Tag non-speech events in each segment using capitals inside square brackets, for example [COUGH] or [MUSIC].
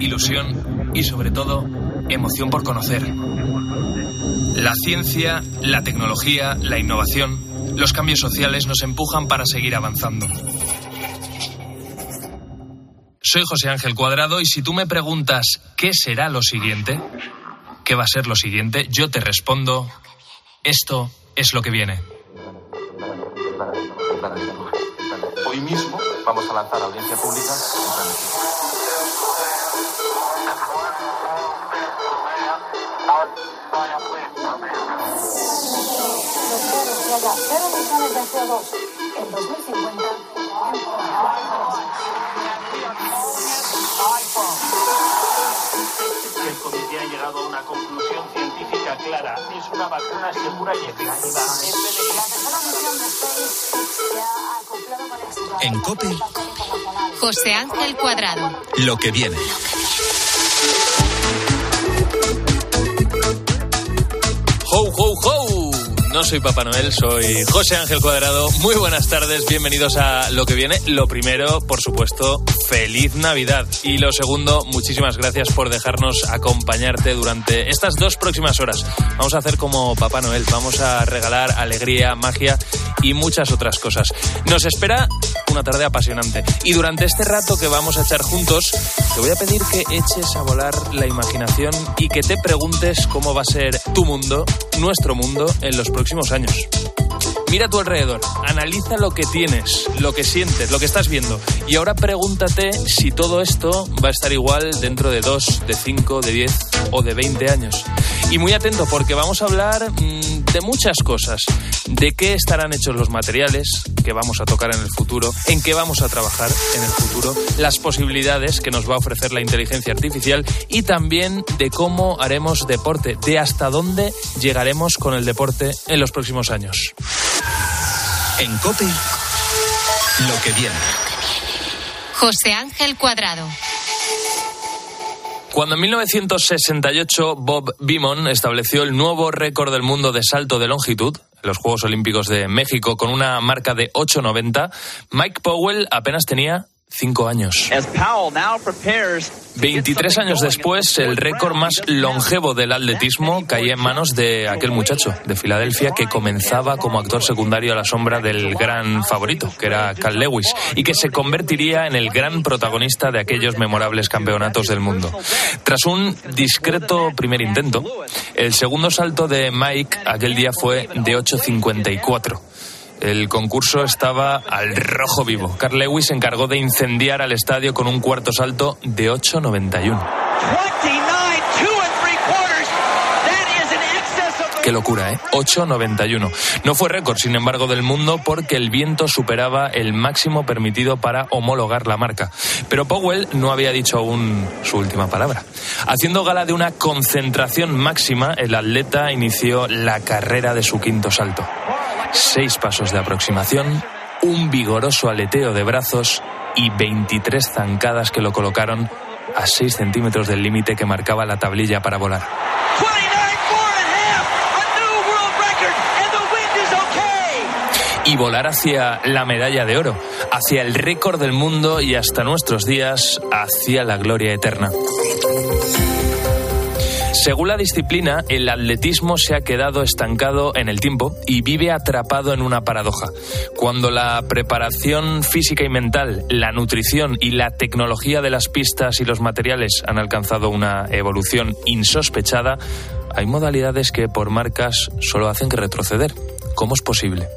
ilusión y sobre todo emoción por conocer. La ciencia, la tecnología, la innovación, los cambios sociales nos empujan para seguir avanzando. Soy José Ángel Cuadrado y si tú me preguntas qué será lo siguiente, qué va a ser lo siguiente, yo te respondo, esto es lo que viene. Hoy mismo vamos a lanzar audiencia pública cero emisiones de CO2 en 2050. El comité ha llegado a una conclusión científica clara. Es una vacuna segura y efectiva. En COPE, José Ángel Cuadrado. lo que viene. ¡Ho, ho, ho! No soy Papá Noel, soy José Ángel Cuadrado. Muy buenas tardes, bienvenidos a lo que viene. Lo primero, por supuesto, feliz Navidad. Y lo segundo, muchísimas gracias por dejarnos acompañarte durante estas dos próximas horas. Vamos a hacer como Papá Noel, vamos a regalar alegría, magia y muchas otras cosas. Nos espera una tarde apasionante. Y durante este rato que vamos a echar juntos, te voy a pedir que eches a volar la imaginación y que te preguntes cómo va a ser tu mundo, nuestro mundo, en los próximos años. Mira a tu alrededor, analiza lo que tienes, lo que sientes, lo que estás viendo. Y ahora pregúntate si todo esto va a estar igual dentro de 2, de 5, de 10 o de 20 años. Y muy atento porque vamos a hablar mmm, de muchas cosas. De qué estarán hechos los materiales que vamos a tocar en el futuro, en qué vamos a trabajar en el futuro, las posibilidades que nos va a ofrecer la inteligencia artificial y también de cómo haremos deporte, de hasta dónde llegaremos con el deporte en los próximos años. En COPE, lo que viene. José Ángel Cuadrado. Cuando en 1968 Bob Beamon estableció el nuevo récord del mundo de salto de longitud, los Juegos Olímpicos de México, con una marca de 8.90, Mike Powell apenas tenía cinco años. 23 años después, el récord más longevo del atletismo caía en manos de aquel muchacho de Filadelfia que comenzaba como actor secundario a la sombra del gran favorito, que era Cal Lewis, y que se convertiría en el gran protagonista de aquellos memorables campeonatos del mundo. Tras un discreto primer intento, el segundo salto de Mike aquel día fue de 8.54. El concurso estaba al rojo vivo. Carl Lewis se encargó de incendiar al estadio con un cuarto salto de 8.91. Qué locura, ¿eh? 8.91. No fue récord, sin embargo, del mundo porque el viento superaba el máximo permitido para homologar la marca. Pero Powell no había dicho aún su última palabra. Haciendo gala de una concentración máxima, el atleta inició la carrera de su quinto salto seis pasos de aproximación, un vigoroso aleteo de brazos y 23 zancadas que lo colocaron a 6 centímetros del límite que marcaba la tablilla para volar. Y volar hacia la medalla de oro, hacia el récord del mundo y hasta nuestros días, hacia la gloria eterna. Según la disciplina, el atletismo se ha quedado estancado en el tiempo y vive atrapado en una paradoja. Cuando la preparación física y mental, la nutrición y la tecnología de las pistas y los materiales han alcanzado una evolución insospechada, hay modalidades que por marcas solo hacen que retroceder. ¿Cómo es posible?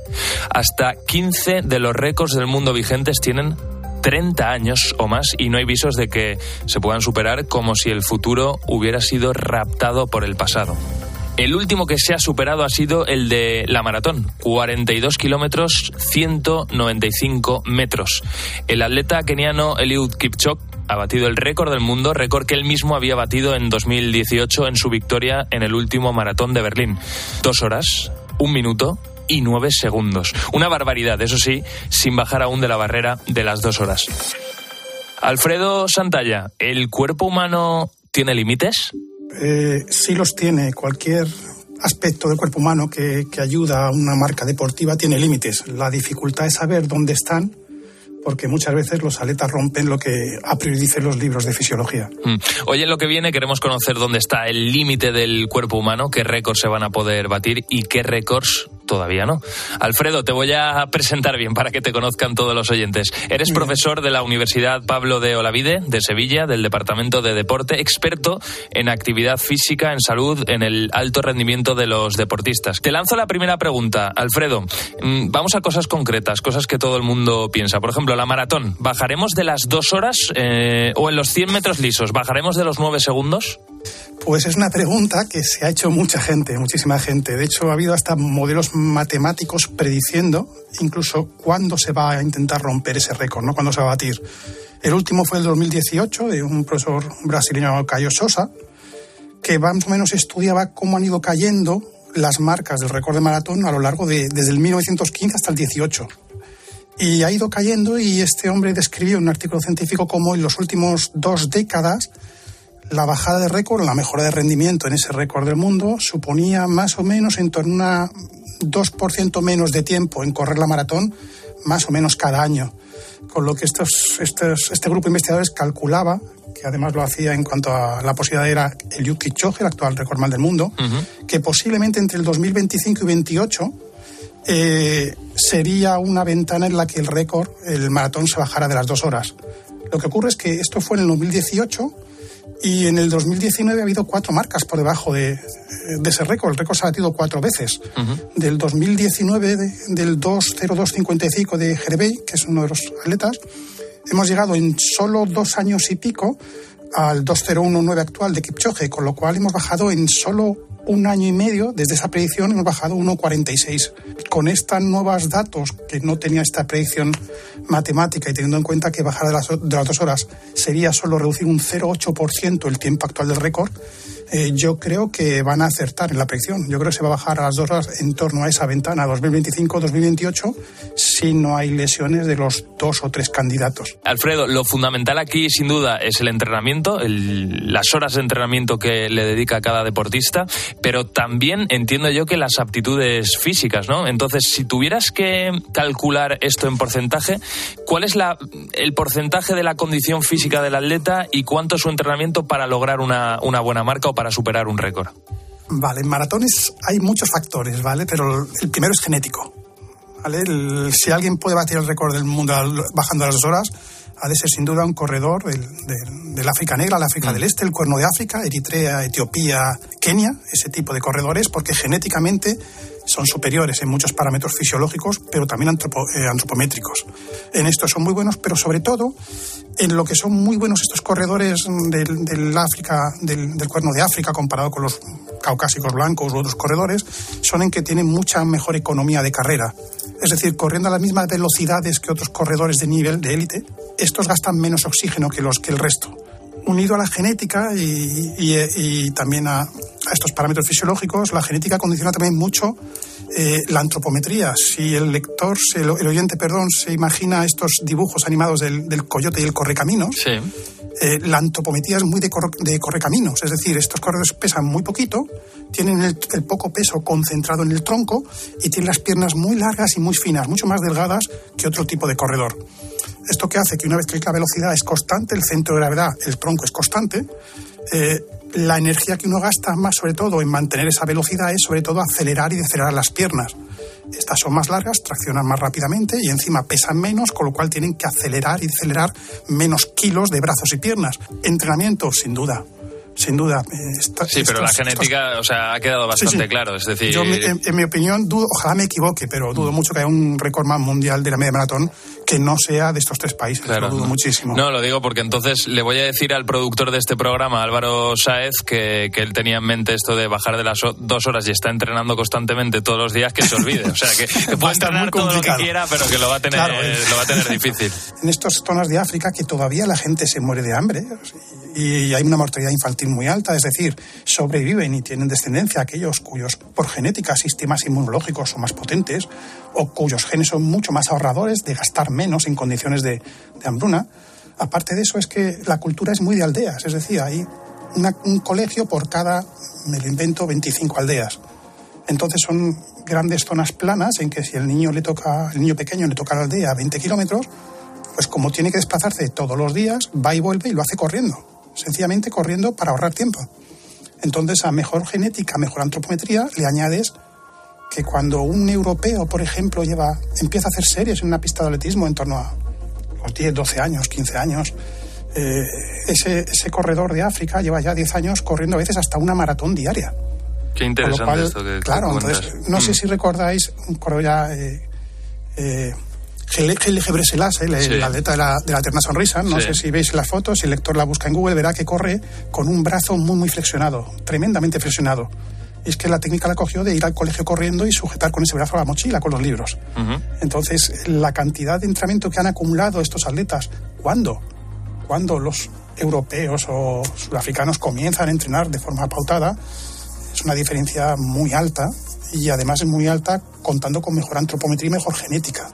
Hasta 15 de los récords del mundo vigentes tienen 30 años o más y no hay visos de que se puedan superar como si el futuro hubiera sido raptado por el pasado. El último que se ha superado ha sido el de la maratón, 42 kilómetros, 195 metros. El atleta keniano Eliud Kipchoge ha batido el récord del mundo, récord que él mismo había batido en 2018 en su victoria en el último maratón de Berlín. Dos horas, un minuto y nueve segundos. Una barbaridad, eso sí, sin bajar aún de la barrera de las dos horas. Alfredo Santalla, ¿el cuerpo humano tiene límites? Eh, sí los tiene. Cualquier aspecto del cuerpo humano que, que ayuda a una marca deportiva tiene límites. La dificultad es saber dónde están porque muchas veces los aletas rompen lo que a priori dicen los libros de fisiología. Mm. Hoy en lo que viene queremos conocer dónde está el límite del cuerpo humano, qué récords se van a poder batir y qué récords todavía no. Alfredo, te voy a presentar bien para que te conozcan todos los oyentes. Eres profesor de la Universidad Pablo de Olavide de Sevilla, del Departamento de Deporte, experto en actividad física, en salud, en el alto rendimiento de los deportistas. Te lanzo la primera pregunta, Alfredo. Mm, vamos a cosas concretas, cosas que todo el mundo piensa. Por ejemplo, la maratón. ¿Bajaremos de las dos horas eh, o en los 100 metros lisos? ¿Bajaremos de los nueve segundos? Pues es una pregunta que se ha hecho mucha gente, muchísima gente. De hecho, ha habido hasta modelos matemáticos prediciendo incluso cuándo se va a intentar romper ese récord, ¿no? Cuándo se va a batir. El último fue el 2018 de un profesor brasileño, Caio Sosa, que más o menos estudiaba cómo han ido cayendo las marcas del récord de maratón a lo largo de desde el 1915 hasta el 18. Y ha ido cayendo y este hombre describió en un artículo científico cómo en los últimos dos décadas la bajada de récord, la mejora de rendimiento en ese récord del mundo suponía más o menos en torno a 2% menos de tiempo en correr la maratón, más o menos cada año. Con lo que estos, estos, este grupo de investigadores calculaba, que además lo hacía en cuanto a la posibilidad era el Yuki Choge, el actual mal del mundo, que posiblemente entre el 2025 y 2028 eh, sería una ventana en la que el récord, el maratón, se bajara de las dos horas. Lo que ocurre es que esto fue en el 2018 y en el 2019 ha habido cuatro marcas por debajo de, ese récord. El récord se ha batido cuatro veces. Del 2019, del 2.0255 de Jerebey, que es uno de los atletas, hemos llegado en solo dos años y pico al 2.019 actual de Kipchoge, con lo cual hemos bajado en solo un año y medio, desde esa predicción hemos bajado 1,46. Con estos nuevos datos, que no tenía esta predicción matemática y teniendo en cuenta que bajar de las, de las dos horas sería solo reducir un 0,8% el tiempo actual del récord, eh, yo creo que van a acertar en la predicción. Yo creo que se va a bajar a las dos horas en torno a esa ventana 2025-2028 si no hay lesiones de los dos o tres candidatos. Alfredo, lo fundamental aquí sin duda es el entrenamiento, las horas de entrenamiento que le dedica cada deportista, pero también entiendo yo que las aptitudes físicas, ¿no? Entonces, si tuvieras que calcular esto en porcentaje, ¿cuál es el porcentaje de la condición física del atleta y cuánto es su entrenamiento para lograr una, una buena marca o para superar un récord? Vale, en maratones hay muchos factores, ¿vale? Pero el primero es genético. ¿vale? si alguien puede batir el récord del mundo bajando las dos horas, ha de ser sin duda un corredor del, del, África Negra, el África mm. del Este, el Cuerno de África, Eritrea, Etiopía, Kenia, ese tipo de corredores, porque genéticamente son superiores en muchos parámetros fisiológicos, pero también eh, antropométricos. En esto son muy buenos, pero sobre todo en lo que son muy buenos estos corredores del, África, del, cuerno de África, comparado con los caucásicos blancos u otros corredores, son en que tienen mucha mejor economía de carrera. Es decir, corriendo a las mismas velocidades que otros corredores de nivel, de élite, estos gastan menos oxígeno que los que el resto unido a la genética y, también a, estos parámetros fisiológicos, la genética condiciona también mucho eh, la antropometría. Si el lector, el, oyente, perdón, se imagina estos dibujos animados del, coyote y el correcaminos, eh, la antropometría es muy de, correcaminos. Es decir, estos corredores pesan muy poquito, tienen el, el, poco peso concentrado en el tronco y tienen las piernas muy largas y muy finas, mucho más delgadas que otro tipo de corredor. Esto que hace que una vez que la velocidad es constante, el centro de gravedad, el tronco es constante, eh, la energía que uno gasta más sobre todo en mantener esa velocidad es sobre todo acelerar y decelerar las piernas. Estas son más largas, traccionan más rápidamente y encima pesan menos, con lo cual tienen que acelerar y decelerar menos kilos de brazos y piernas. Entrenamiento, sin duda, sin duda. Eh, sí, pero la genética, o sea, ha quedado bastante claro. Es decir, yo, en, mi opinión, dudo, ojalá me equivoque, pero dudo mucho que haya un récord mundial de la media maratón que no sea de estos tres países. Lo dudo muchísimo. No, lo digo porque entonces le voy a decir al productor de este programa, Álvaro Saez, que, que él tenía en mente esto de bajar de las dos horas y está entrenando constantemente todos los días, que se olvide. O sea, que, [LAUGHS] puede entrenar todo lo que quiera, pero que lo va a tener, lo va a tener difícil. [LAUGHS] En estas zonas de África que todavía la gente se muere de hambre y hay una mortalidad infantil muy alta, es decir, sobreviven y tienen descendencia aquellos cuyos por genética sistemas inmunológicos son más potentes o cuyos genes son mucho más ahorradores de gastar menos en condiciones de, hambruna. Aparte de eso es que la cultura es muy de aldeas, es decir, hay un colegio por cada, me lo invento, 25 aldeas. Entonces son grandes zonas planas en que si el niño le toca, el niño pequeño le toca a la aldea 20 kilómetros, Pues como tiene que desplazarse todos los días, va y vuelve y lo hace corriendo. Sencillamente corriendo para ahorrar tiempo. Entonces, a mejor genética, mejor antropometría, le añades que cuando un europeo, por ejemplo, lleva, empieza a hacer series en una pista de atletismo en torno a los 10, 12 años, 15 años, eh, ese, ese, corredor de África lleva ya 10 años corriendo a veces hasta una maratón diaria. Qué interesante esto que Claro, entonces, no sé Mm. si recordáis un corredor ya... Eh, eh, Gele Gebreselassie, el, Sí. atleta de la, de la eterna sonrisa, no Sí. sé si veis las fotos, si el lector la busca en Google, verá que corre con un brazo muy, muy flexionado, tremendamente flexionado. Es que la técnica la cogió de ir al colegio corriendo y sujetar con ese brazo la mochila, con los libros. Entonces, la cantidad de entrenamiento que han acumulado estos atletas, ¿cuándo? Cuando los europeos o sudafricanos comienzan a entrenar de forma pautada, es una diferencia muy alta y además es muy alta contando con mejor antropometría y mejor genética.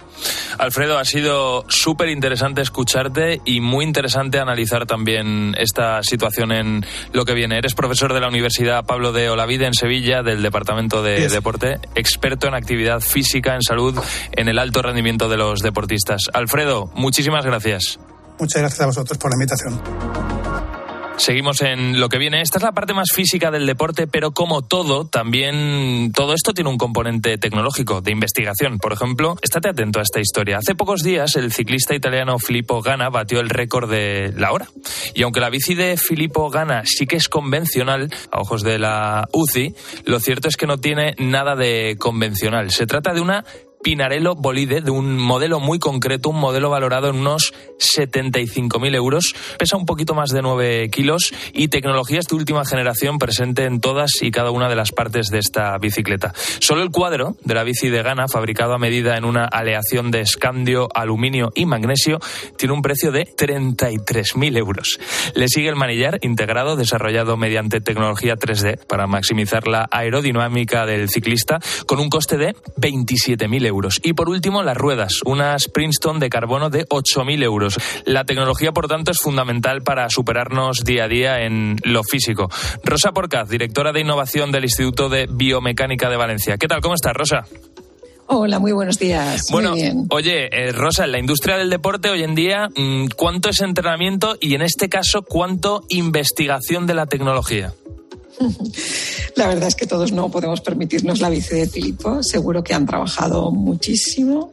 Alfredo, ha sido súper interesante escucharte y muy interesante analizar también esta situación en lo que viene. Eres profesor de la Universidad Pablo de Olavide en Sevilla, del Departamento de Yes. Deporte, experto en actividad física, en salud, en el alto rendimiento de los deportistas. Alfredo, muchísimas gracias. Muchas gracias a vosotros por la invitación. Seguimos en lo que viene. Esta es la parte más física del deporte, pero como todo, también todo esto tiene un componente tecnológico, de investigación. Por ejemplo, estate atento a esta historia. Hace pocos días, el ciclista italiano Filippo Ganna batió el récord de la hora. Y aunque la bici de Filippo Ganna sí que es convencional, a ojos de la UCI, lo cierto es que no tiene nada de convencional. Se trata de una Pinarello Bolide de un modelo muy concreto, un modelo valorado en unos 75.000 euros. Pesa un poquito más de 9 kilos y tecnologías de última generación presente en todas y cada una de las partes de esta bicicleta. Solo el cuadro de la bici de Gana, fabricado a medida en una aleación de escandio, aluminio y magnesio, tiene un precio de 33.000 euros. Le sigue el manillar integrado, desarrollado mediante tecnología 3D para maximizar la aerodinámica del ciclista, con un coste de 27.000 euros. Y por último, las ruedas, unas Princeton de carbono de 8.000 euros. La tecnología, por tanto, es fundamental para superarnos día a día en lo físico. Rosa Porcaz, directora de innovación del Instituto de Biomecánica de Valencia. ¿Qué tal? ¿Cómo estás, Rosa? Hola, muy buenos días. Bueno, muy bien. oye, eh, Rosa, en la industria del deporte hoy en día, mm, ¿cuánto es entrenamiento y en este caso, cuánto investigación de la tecnología? La verdad es que todos no podemos permitirnos la bici de Filipo. Seguro que han trabajado muchísimo.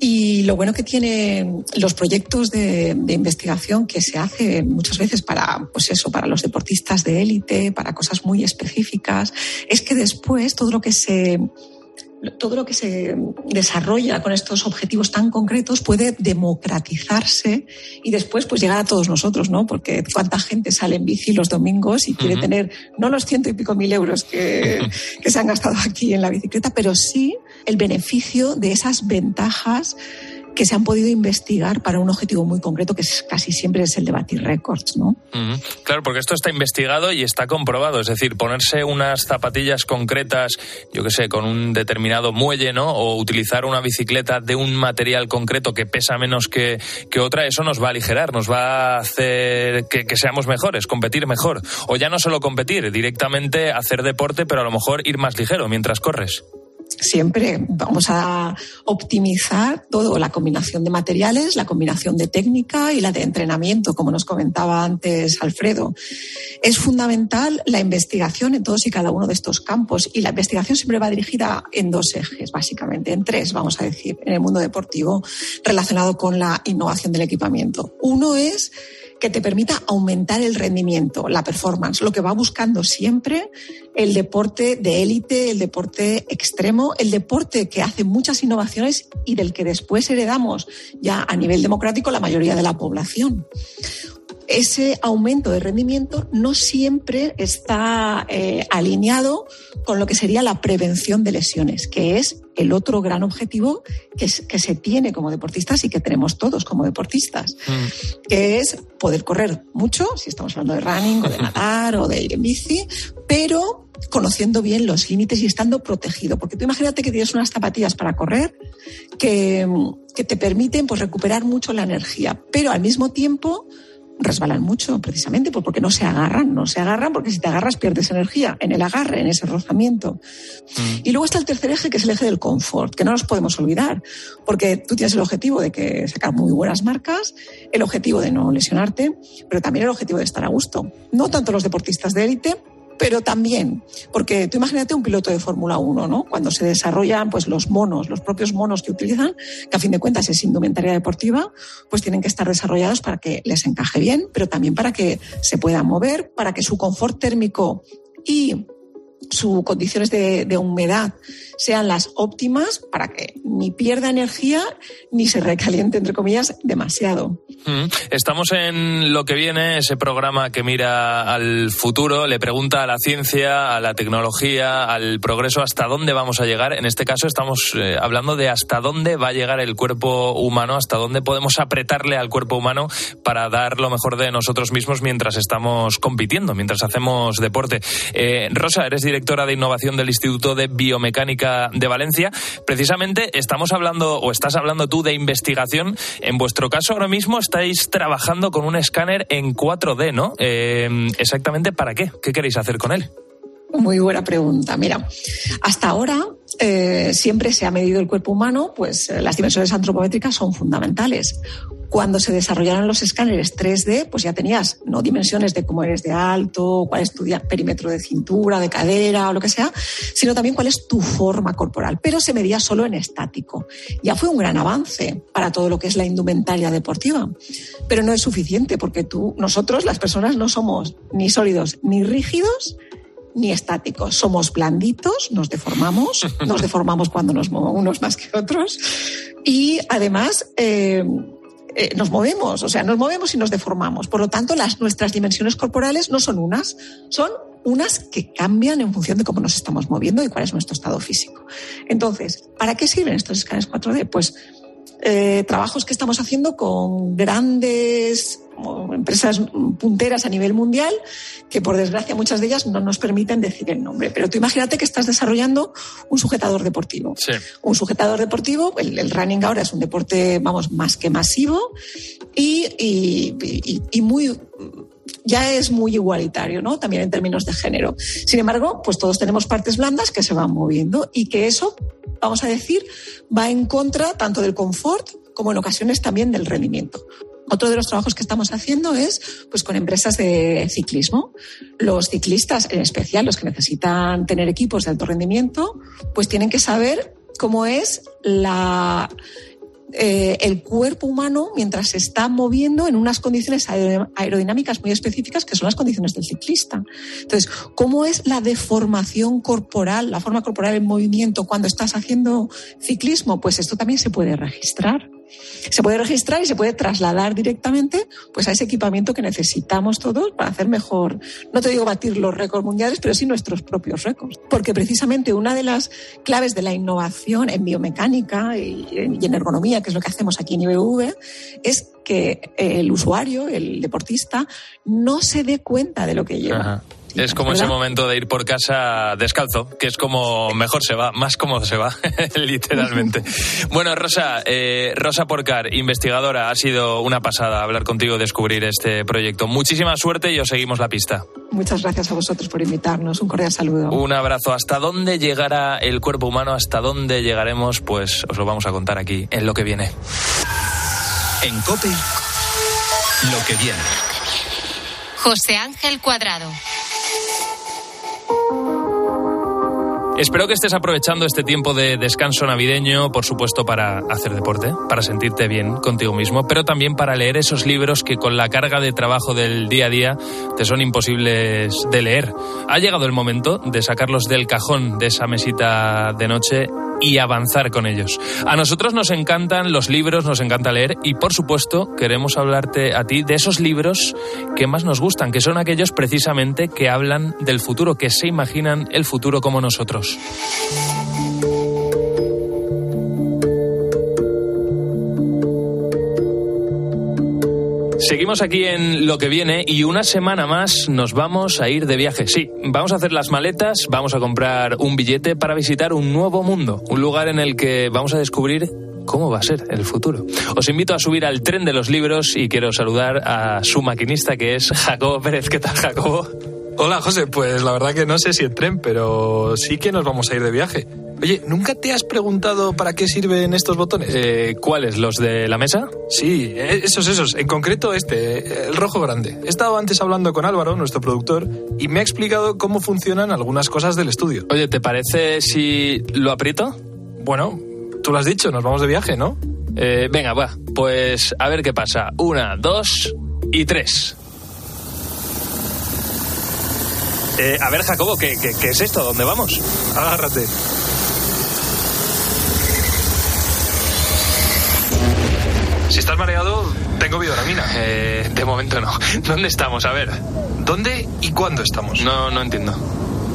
Y lo bueno que tienen los proyectos de, investigación que se hacen muchas veces para, pues eso, para los deportistas de élite, para cosas muy específicas, es que después todo lo que se todo lo que se desarrolla con estos objetivos tan concretos puede democratizarse y después pues llegar a todos nosotros, ¿no? Porque cuánta gente sale en bici los domingos y quiere tener no los ciento y pico mil euros que, [LAUGHS] que se han gastado aquí en la bicicleta, pero sí el beneficio de esas ventajas que se han podido investigar para un objetivo muy concreto que es, casi siempre es el de batir récords, ¿no? Claro, porque esto está investigado y está comprobado. Es decir, ponerse unas zapatillas concretas, yo que sé, con un determinado muelle, ¿no? O utilizar una bicicleta de un material concreto que pesa menos que, que otra, eso nos va a aligerar, nos va a hacer que seamos mejores, competir mejor. O ya no solo competir, directamente hacer deporte, pero a lo mejor ir más ligero mientras corres. Siempre vamos a optimizar todo, la combinación de materiales, la combinación de técnica y la de entrenamiento, como nos comentaba antes Alfredo. Es fundamental la investigación en todos y cada uno de estos campos y la investigación siempre va dirigida en dos ejes, básicamente, en tres, vamos a decir, en el mundo deportivo relacionado con la innovación del equipamiento. Uno es que te permita aumentar el rendimiento, la performance, lo que va buscando siempre el deporte de élite, el deporte extremo, el deporte que hace muchas innovaciones y del que después heredamos ya a nivel democrático la mayoría de la población. Ese aumento de rendimiento no siempre está eh, alineado con lo que sería la prevención de lesiones, que es el otro gran objetivo que, es- que se tiene como deportistas y que tenemos todos como deportistas que es poder correr mucho, si estamos hablando de running o de [LAUGHS] nadar o de ir en bici, pero conociendo bien los límites y estando protegido. Porque tú imagínate que tienes unas zapatillas para correr que, que te permiten pues, recuperar mucho la energía, pero al mismo tiempo resbalan mucho, precisamente, pues porque no se agarran, no se agarran porque si te agarras pierdes energía en el agarre, en ese rozamiento. Mm. Y luego está el tercer eje, que es el eje del confort, que no nos podemos olvidar, porque tú tienes el objetivo de que sacar muy buenas marcas, el objetivo de no lesionarte, pero también el objetivo de estar a gusto. No tanto los deportistas de élite, pero también, porque tú imagínate un piloto de Fórmula 1, ¿no? Cuando se desarrollan pues los monos, los propios monos que utilizan, que a fin de cuentas es indumentaria deportiva, pues tienen que estar desarrollados para que les encaje bien, pero también para que se puedan mover, para que su confort térmico y sus condiciones de, humedad sean las óptimas para que ni pierda energía ni se recaliente, entre comillas, demasiado. Mm. Estamos en lo que viene, ese programa que mira al futuro, le pregunta a la ciencia, a la tecnología, al progreso, hasta dónde vamos a llegar. En este caso estamos eh, hablando de hasta dónde va a llegar el cuerpo humano, hasta dónde podemos apretarle al cuerpo humano para dar lo mejor de nosotros mismos mientras estamos compitiendo, mientras hacemos deporte. Eh, Rosa, eres directora de innovación del Instituto de Biomecánica de Valencia. Precisamente estamos hablando, o estás hablando tú de investigación. En vuestro caso, ahora mismo estáis trabajando con un escáner en 4D, ¿no? Eh, exactamente para qué? ¿Qué queréis hacer con él? Muy buena pregunta. Mira, hasta ahora eh, siempre se ha medido el cuerpo humano, pues eh, las dimensiones antropométricas son fundamentales. Cuando se desarrollaron los escáneres 3D, pues ya tenías no dimensiones de cómo eres de alto, cuál es tu perímetro de cintura, de cadera o lo que sea, sino también cuál es tu forma corporal. Pero se medía solo en estático. Ya fue un gran avance para todo lo que es la indumentaria deportiva. Pero no es suficiente porque tú, nosotros, las personas, no somos ni sólidos ni rígidos ni estáticos. Somos blanditos, nos deformamos, [LAUGHS] nos deformamos cuando nos movemos unos más que otros. Y además, eh, eh, nos movemos, o sea, nos movemos y nos deformamos. Por lo tanto, las, nuestras dimensiones corporales no son unas, son unas que cambian en función de cómo nos estamos moviendo y cuál es nuestro estado físico. Entonces, ¿para qué sirven estos escáneres 4D? Pues eh, trabajos que estamos haciendo con grandes empresas punteras a nivel mundial, que por desgracia muchas de ellas no nos permiten decir el nombre. Pero tú imagínate que estás desarrollando un sujetador deportivo. Un sujetador deportivo, el, running ahora es un deporte, vamos, más que masivo y, y, y muy ya es muy igualitario, ¿no? También en términos de género. Sin embargo, pues todos tenemos partes blandas que se van moviendo y que eso, vamos a decir, va en contra tanto del confort como en ocasiones también del rendimiento. Otro de los trabajos que estamos haciendo es pues, con empresas de ciclismo. Los ciclistas, en especial los que necesitan tener equipos de alto rendimiento, pues tienen que saber cómo es eh, el cuerpo humano mientras se está moviendo en unas condiciones aerodinámicas muy específicas que son las condiciones del ciclista. Entonces, ¿cómo es la deformación corporal, la forma corporal en movimiento cuando estás haciendo ciclismo? Pues esto también se puede registrar se puede registrar y se puede trasladar directamente pues a ese equipamiento que necesitamos todos para hacer mejor, no te digo batir los récords mundiales, pero sí nuestros propios récords. Porque precisamente una de las claves de la innovación en biomecánica y, en ergonomía, que es lo que hacemos aquí en IBV, es que el usuario, el deportista, no se dé cuenta de lo que lleva. Es como ese momento de ir por casa descalzo, que es como mejor se va, más cómodo se va, [LAUGHS] literalmente. [LAUGHS] Bueno, Rosa, eh, Rosa Porcar, investigadora, ha sido una pasada hablar contigo, descubrir este proyecto. Muchísima suerte y os seguimos la pista. Muchas gracias a vosotros por invitarnos. Un cordial saludo. Un abrazo. ¿Hasta dónde llegará el cuerpo humano? ¿Hasta dónde llegaremos? Pues os lo vamos a contar aquí en lo que viene. En COPE, lo que viene. José Ángel Cuadrado. Bye. Espero que estés aprovechando este tiempo de descanso navideño, por supuesto, para hacer deporte, para sentirte bien contigo mismo, pero también para leer esos libros que con la carga de trabajo del día a día te son imposibles de leer. Ha llegado el momento de sacarlos del cajón de esa mesita de noche y avanzar con ellos. A nosotros nos encantan los libros, nos encanta leer y por supuesto queremos hablarte a ti de esos libros que más nos gustan, que son aquellos precisamente que hablan del futuro, que se imaginan el futuro como nosotros. Seguimos aquí en lo que viene y una semana más nos vamos a ir de viaje. Sí, vamos a hacer las maletas, vamos a comprar un billete para visitar un nuevo mundo, un lugar en el que vamos a descubrir cómo va a ser el futuro. Os invito a subir al tren de los libros y quiero saludar a su maquinista que es Jacobo Pérez. ¿Qué tal, Jacobo? Hola, José. Pues la verdad que no sé si el tren, pero sí que nos vamos a ir de viaje. Oye, ¿nunca te has preguntado para qué sirven estos botones? Eh, ¿Cuáles? ¿Los de la mesa? Sí, eh, esos, esos. En concreto este, el rojo grande. He estado antes hablando con Álvaro, nuestro productor, y me ha explicado cómo funcionan algunas cosas del estudio. Oye, ¿te parece si lo aprieto? Bueno, tú lo has dicho, nos vamos de viaje, ¿no? Eh, venga, va. Pues a ver qué pasa. Una, dos y tres. Eh, a ver, Jacobo, ¿qué, qué, qué es esto? ¿A dónde vamos? Agárrate. Si estás mareado, tengo vidoramina. Eh, de momento no. [LAUGHS] ¿Dónde estamos? A ver. ¿Dónde y cuándo estamos? No, no entiendo.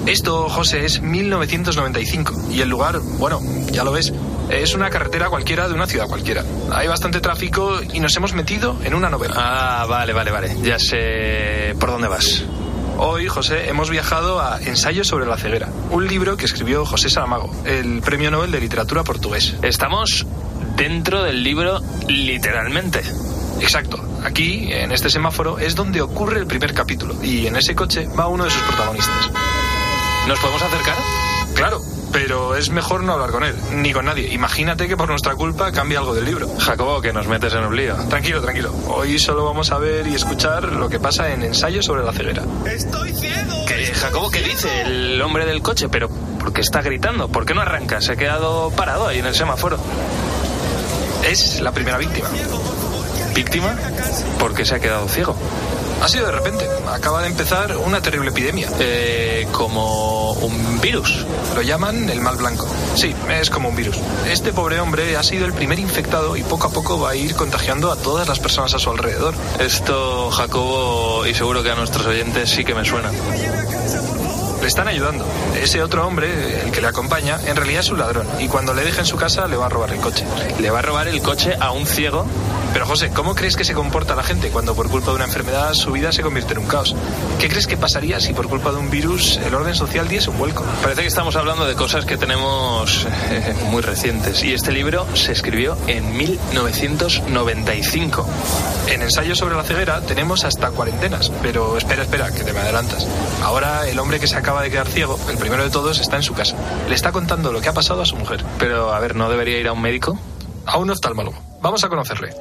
Esto, José, es 1995 y el lugar, bueno, ya lo ves, es una carretera cualquiera de una ciudad cualquiera. Hay bastante tráfico y nos hemos metido en una novela. Ah, vale, vale, vale. Ya sé por dónde vas. Hoy, José, hemos viajado a Ensayos sobre la ceguera, un libro que escribió José Saramago, el Premio Nobel de Literatura portugués. Estamos dentro del libro literalmente. Exacto. Aquí, en este semáforo, es donde ocurre el primer capítulo y en ese coche va uno de sus protagonistas. ¿Nos podemos acercar? Claro, pero es mejor no hablar con él, ni con nadie. Imagínate que por nuestra culpa cambie algo del libro. Jacobo, que nos metes en un lío. Tranquilo, tranquilo. Hoy solo vamos a ver y escuchar lo que pasa en Ensayo sobre la ceguera. ¡Estoy ciego! ¿Qué, Jacobo, ¿qué dice el hombre del coche? Pero, ¿por qué está gritando? ¿Por qué no arranca? Se ha quedado parado ahí en el semáforo. Es la primera víctima. ¿Víctima? ¿Por qué se ha quedado ciego? Ha sido de repente. Acaba de empezar una terrible epidemia. Eh, como un virus. Lo llaman el mal blanco. Sí, es como un virus. Este pobre hombre ha sido el primer infectado y poco a poco va a ir contagiando a todas las personas a su alrededor. Esto, Jacobo, y seguro que a nuestros oyentes sí que me suena. Le están ayudando. Ese otro hombre, el que le acompaña, en realidad es un ladrón. Y cuando le deje en su casa, le va a robar el coche. ¿Le va a robar el coche a un ciego? Pero José, ¿cómo crees que se comporta la gente cuando por culpa de una enfermedad su vida se convierte en un caos? ¿Qué crees que pasaría si por culpa de un virus el orden social diese un vuelco? Parece que estamos hablando de cosas que tenemos eh, muy recientes. Y este libro se escribió en 1995. En Ensayo sobre la ceguera tenemos hasta cuarentenas, pero espera, espera, que te me adelantas. Ahora el hombre que se acaba de quedar ciego, el primero de todos, está en su casa. Le está contando lo que ha pasado a su mujer. Pero, a ver, ¿no debería ir a un médico? A un oftalmólogo. Vamos a conocerle.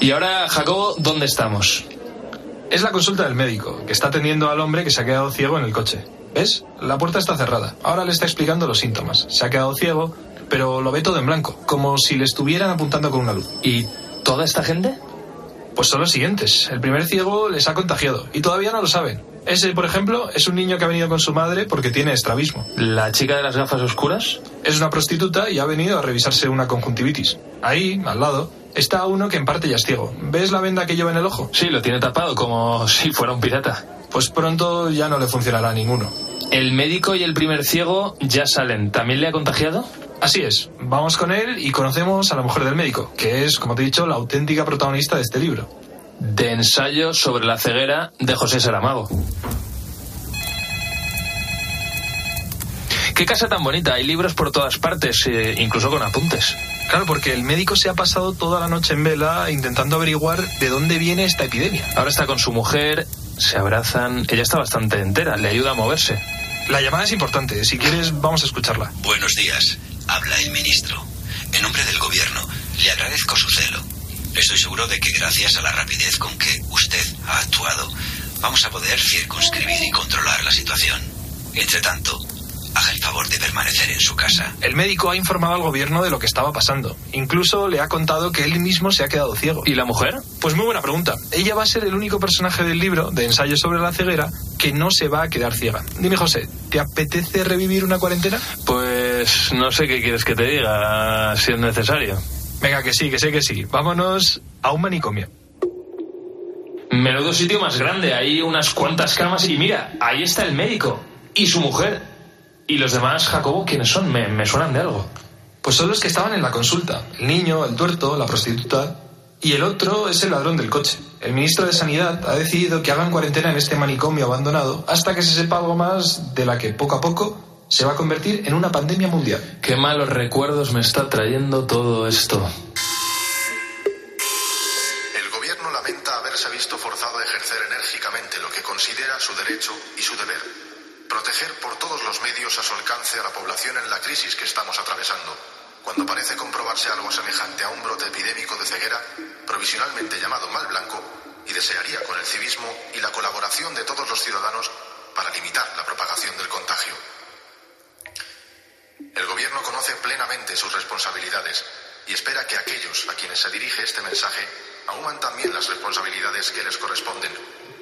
Y ahora, Jacobo, ¿dónde estamos? Es la consulta del médico, que está atendiendo al hombre que se ha quedado ciego en el coche. ¿Ves? La puerta está cerrada. Ahora le está explicando los síntomas. Se ha quedado ciego, pero lo ve todo en blanco, como si le estuvieran apuntando con una luz. ¿Y toda esta gente? Pues son los siguientes. El primer ciego les ha contagiado y todavía no lo saben. Ese, por ejemplo, es un niño que ha venido con su madre porque tiene estrabismo. ¿La chica de las gafas oscuras? Es una prostituta y ha venido a revisarse una conjuntivitis. Ahí, al lado, está uno que en parte ya es ciego. ¿Ves la venda que lleva en el ojo? Sí, lo tiene tapado como si fuera un pirata. Pues pronto ya no le funcionará a ninguno. ¿El médico y el primer ciego ya salen? ¿También le ha contagiado? Así es, vamos con él y conocemos a la mujer del médico, que es, como te he dicho, la auténtica protagonista de este libro. De ensayo sobre la ceguera de José Saramago. Qué casa tan bonita, hay libros por todas partes, eh, incluso con apuntes. Claro, porque el médico se ha pasado toda la noche en vela intentando averiguar de dónde viene esta epidemia. Ahora está con su mujer, se abrazan, ella está bastante entera, le ayuda a moverse. La llamada es importante, si quieres vamos a escucharla. Buenos días, habla el ministro. En nombre del gobierno, le agradezco su celo. Estoy seguro de que gracias a la rapidez con que usted ha actuado, vamos a poder circunscribir y controlar la situación. Entre tanto, haga el favor de permanecer en su casa. El médico ha informado al gobierno de lo que estaba pasando. Incluso le ha contado que él mismo se ha quedado ciego. ¿Y la mujer? Pues muy buena pregunta. Ella va a ser el único personaje del libro, de ensayo sobre la ceguera, que no se va a quedar ciega. Dime, José, ¿te apetece revivir una cuarentena? Pues no sé qué quieres que te diga, si es necesario. Venga, que sí, que sé que sí. Vámonos a un manicomio. Menudo sitio más grande, hay unas cuantas camas y mira, ahí está el médico y su mujer. ¿Y los demás, Jacobo, quiénes son? Me, me suenan de algo. Pues son los que estaban en la consulta. El niño, el tuerto, la prostituta. Y el otro es el ladrón del coche. El ministro de Sanidad ha decidido que hagan cuarentena en este manicomio abandonado hasta que se sepa algo más de la que poco a poco se va a convertir en una pandemia mundial. Qué malos recuerdos me está trayendo todo esto. A su alcance a la población en la crisis que estamos atravesando. Cuando parece comprobarse algo semejante a un brote epidémico de ceguera, provisionalmente llamado mal blanco, y desearía con el civismo y la colaboración de todos los ciudadanos para limitar la propagación del contagio. El Gobierno conoce plenamente sus responsabilidades y espera que aquellos a quienes se dirige este mensaje aúman también las responsabilidades que les corresponden,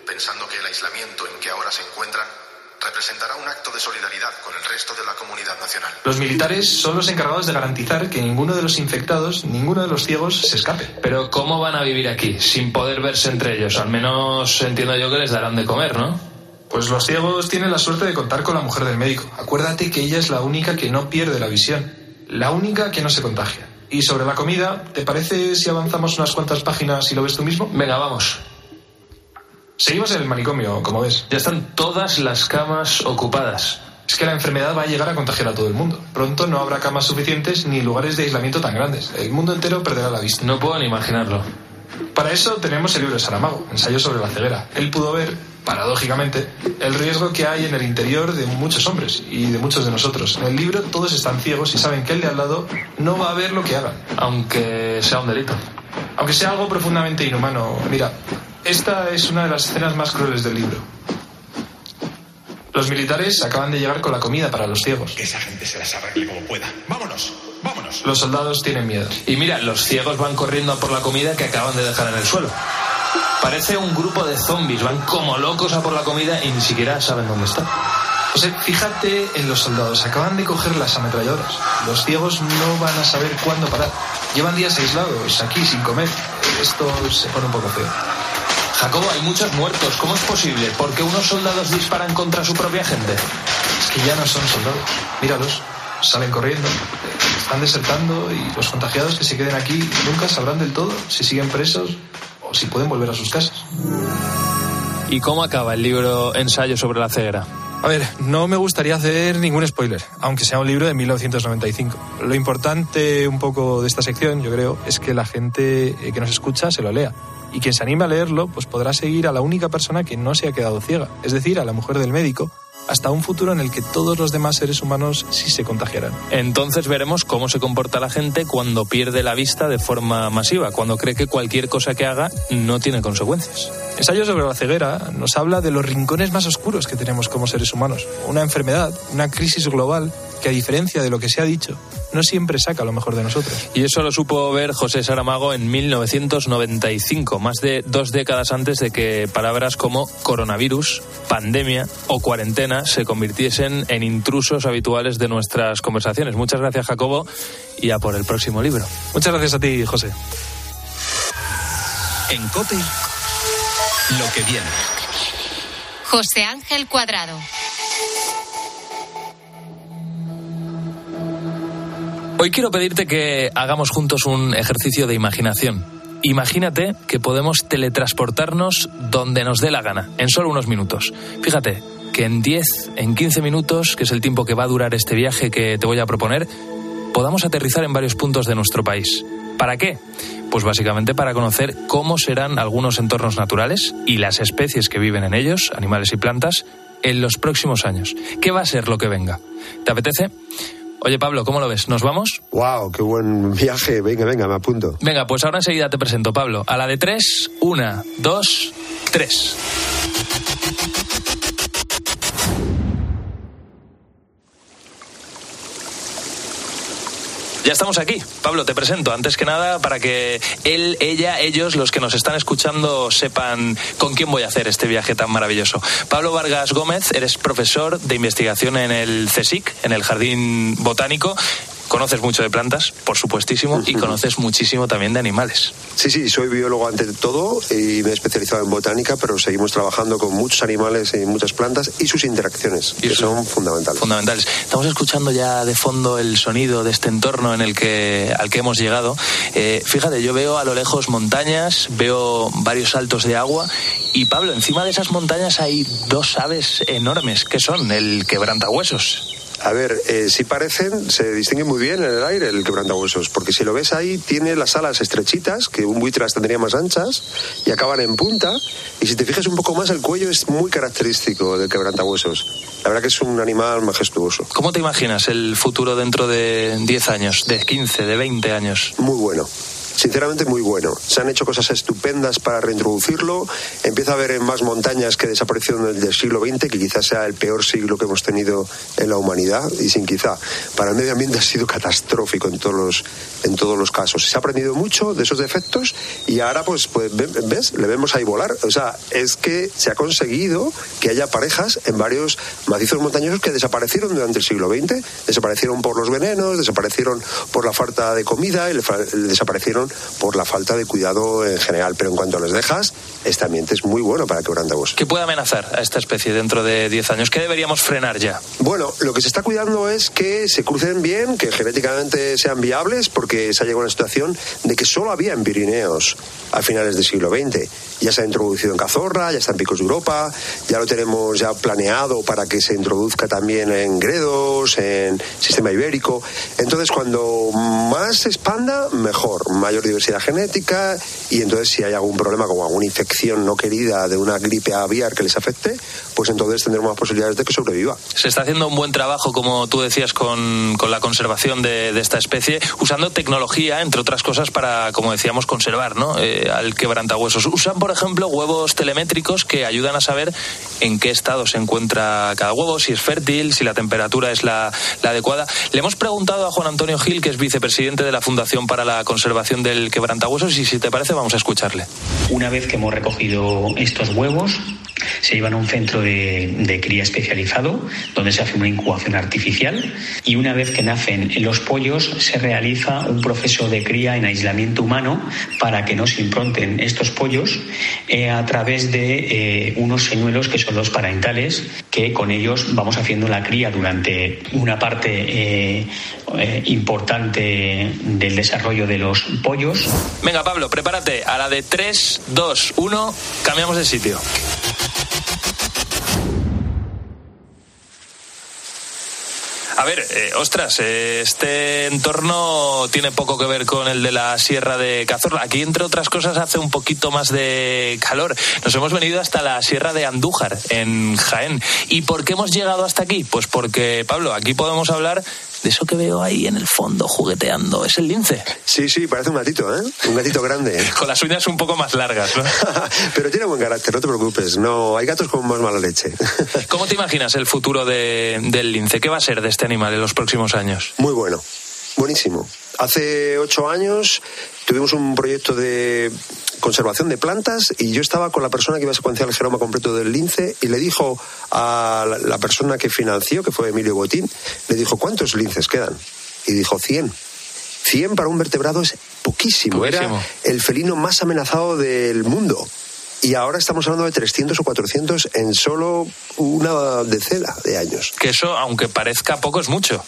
pensando que el aislamiento en que ahora se encuentran representará un acto de solidaridad con el resto de la comunidad nacional. Los militares son los encargados de garantizar que ninguno de los infectados, ninguno de los ciegos, se escape. Pero ¿cómo van a vivir aquí sin poder verse entre ellos? Al menos entiendo yo que les darán de comer, ¿no? Pues los ciegos tienen la suerte de contar con la mujer del médico. Acuérdate que ella es la única que no pierde la visión, la única que no se contagia. Y sobre la comida, ¿te parece si avanzamos unas cuantas páginas y lo ves tú mismo? Venga, vamos. Seguimos en el manicomio, como ves. Ya están todas las camas ocupadas. Es que la enfermedad va a llegar a contagiar a todo el mundo. Pronto no habrá camas suficientes ni lugares de aislamiento tan grandes. El mundo entero perderá la vista. No puedo ni imaginarlo. Para eso tenemos el libro de Saramago, Ensayo sobre la ceguera. Él pudo ver, paradójicamente, el riesgo que hay en el interior de muchos hombres y de muchos de nosotros. En el libro todos están ciegos y saben que el de al lado no va a ver lo que hagan. Aunque sea un delito. Aunque sea algo profundamente inhumano. Mira, esta es una de las escenas más crueles del libro. Los militares acaban de llegar con la comida para los ciegos. Que esa gente se las arregle como pueda. ¡Vámonos! ¡Vámonos! Los soldados tienen miedo. Y mira, los ciegos van corriendo a por la comida que acaban de dejar en el suelo. Parece un grupo de zombies, van como locos a por la comida y ni siquiera saben dónde está. O sea, fíjate en los soldados, acaban de coger las ametralladoras. Los ciegos no van a saber cuándo parar. Llevan días aislados, aquí, sin comer. Esto se pone un poco feo. Jacobo, hay muchos muertos. ¿Cómo es posible? ¿Por qué unos soldados disparan contra su propia gente? Es que ya no son soldados. Míralos, salen corriendo, están desertando y los contagiados que se queden aquí nunca sabrán del todo si siguen presos o si pueden volver a sus casas. ¿Y cómo acaba el libro Ensayo sobre la ceguera? A ver, no me gustaría hacer ningún spoiler, aunque sea un libro de 1995. Lo importante un poco de esta sección, yo creo, es que la gente eh, que nos escucha se lo lea. Y quien se anime a leerlo, pues podrá seguir a la única persona que no se ha quedado ciega, es decir, a la mujer del médico, hasta un futuro en el que todos los demás seres humanos sí se contagiarán. Entonces veremos cómo se comporta la gente cuando pierde la vista de forma masiva, cuando cree que cualquier cosa que haga no tiene consecuencias. Ensayo sobre la ceguera nos habla de los rincones más oscuros que tenemos como seres humanos. Una enfermedad, una crisis global que a diferencia de lo que se ha dicho, no siempre saca lo mejor de nosotros. Y eso lo supo ver José Saramago en 1995, más de dos décadas antes de que palabras como coronavirus, pandemia o cuarentena se convirtiesen en intrusos habituales de nuestras conversaciones. Muchas gracias, Jacobo, y a por el próximo libro. Muchas gracias a ti, José. En COPE, lo que viene. José Ángel Cuadrado. Hoy quiero pedirte que hagamos juntos un ejercicio de imaginación. Imagínate que podemos teletransportarnos donde nos dé la gana, en solo unos minutos. Fíjate que en 10, en 15 minutos, que es el tiempo que va a durar este viaje que te voy a proponer, podamos aterrizar en varios puntos de nuestro país. ¿Para qué? Pues básicamente para conocer cómo serán algunos entornos naturales y las especies que viven en ellos, animales y plantas, en los próximos años. ¿Qué va a ser lo que venga? ¿Te apetece? Oye, Pablo, ¿cómo lo ves? ¿Nos vamos? ¡Wow! ¡Qué buen viaje! Venga, venga, me apunto. Venga, pues ahora enseguida te presento, Pablo. A la de tres, una, dos, tres. Ya estamos aquí. Pablo, te presento. Antes que nada, para que él, ella, ellos, los que nos están escuchando, sepan con quién voy a hacer este viaje tan maravilloso. Pablo Vargas Gómez, eres profesor de investigación en el CSIC, en el Jardín Botánico. Conoces mucho de plantas, por supuestísimo, y conoces muchísimo también de animales. Sí, sí, soy biólogo ante todo y me he especializado en botánica, pero seguimos trabajando con muchos animales y muchas plantas y sus interacciones, que son fundamentales. Fundamentales. Estamos escuchando ya de fondo el sonido de este entorno en el que, al que hemos llegado. Eh, fíjate, yo veo a lo lejos montañas, veo varios saltos de agua y Pablo, encima de esas montañas hay dos aves enormes. ¿Qué son? El quebrantahuesos. A ver, eh, si parecen, se distingue muy bien en el aire el quebrantahuesos, porque si lo ves ahí, tiene las alas estrechitas, que un buitre las tendría más anchas, y acaban en punta, y si te fijas un poco más, el cuello es muy característico del quebrantahuesos. La verdad que es un animal majestuoso. ¿Cómo te imaginas el futuro dentro de 10 años, de 15, de 20 años? Muy bueno sinceramente muy bueno. Se han hecho cosas estupendas para reintroducirlo. Empieza a haber en más montañas que desaparecieron del siglo XX, que quizás sea el peor siglo que hemos tenido en la humanidad, y sin quizá. Para el medio ambiente [LAUGHS] ha sido catastrófico en todos los, en todos los casos. Se ha aprendido mucho de esos defectos y ahora, pues, pues ves, le vemos ahí volar. O sea, es que se ha conseguido que haya parejas en varios macizos montañosos que desaparecieron durante el siglo XX. Desaparecieron por los venenos, desaparecieron por la falta de comida y desaparecieron por la falta de cuidado en general. Pero en cuanto les dejas, este ambiente es muy bueno para quebrantabos. ¿Qué puede amenazar a esta especie dentro de 10 años? ¿Qué deberíamos frenar ya? Bueno, lo que se está cuidando es que se crucen bien, que genéticamente sean viables, porque se ha llegado a una situación de que solo había en Pirineos a finales del siglo XX. Ya se ha introducido en Cazorra, ya está en Picos de Europa, ya lo tenemos ya planeado para que se introduzca también en Gredos, en sistema ibérico. Entonces, cuando más se expanda, mejor, mayor diversidad genética y entonces si hay algún problema como alguna infección no querida de una gripe aviar que les afecte, pues entonces tendremos más posibilidades de que sobreviva. Se está haciendo un buen trabajo, como tú decías, con, con la conservación de, esta especie, usando tecnología, entre otras cosas, para, como decíamos, conservar ¿no? Eh, al quebrantahuesos. Usan, por ejemplo, huevos telemétricos que ayudan a saber en qué estado se encuentra cada huevo, si es fértil, si la temperatura es la adecuada. Le hemos preguntado a Juan Antonio Gil, que es vicepresidente de la Fundación para la Conservación del Quebrantahuesos, y si te parece, vamos a escucharle. Una vez que hemos recogido estos huevos, se llevan a un centro de, de, cría especializado donde se hace una incubación artificial y una vez que nacen los pollos se realiza un proceso de cría en aislamiento humano para que no se impronten estos pollos eh, a través de eh, unos señuelos que son los parentales que con ellos vamos haciendo la cría durante una parte eh, importante del desarrollo de los pollos. Venga Pablo, prepárate a la de 3, 2, 1, cambiamos de sitio. A ver, eh, ostras, este entorno tiene poco que ver con el de la Sierra de Cazorla. Aquí, entre otras cosas, hace un poquito más de calor. Nos hemos venido hasta la Sierra de Andújar, en Jaén. ¿Y por qué hemos llegado hasta aquí? Pues porque, Pablo, aquí podemos hablar de eso que veo ahí en el fondo jugueteando. ¿Es el lince? Sí, sí, parece un gatito, ¿eh? Un gatito grande. [LAUGHS] con las uñas un poco más largas, ¿no? [LAUGHS] Pero tiene buen carácter, no te preocupes. No, hay gatos con más mala leche. [LAUGHS] ¿Cómo te imaginas el futuro de, del lince? ¿Qué va a ser de este animal en los próximos años? Muy bueno. Buenísimo. Hace ocho años tuvimos un proyecto de conservación de plantas y yo estaba con la persona que iba a secuenciar el genoma completo del lince y le dijo a la persona que financió, que fue Emilio Botín, le dijo, ¿cuántos linces quedan? Y dijo, 100. 100 para un vertebrado es poquísimo. poquísimo. Era el felino más amenazado del mundo. Y ahora estamos hablando de 300 o 400 en solo una decena de años. Que eso, aunque parezca poco, es mucho.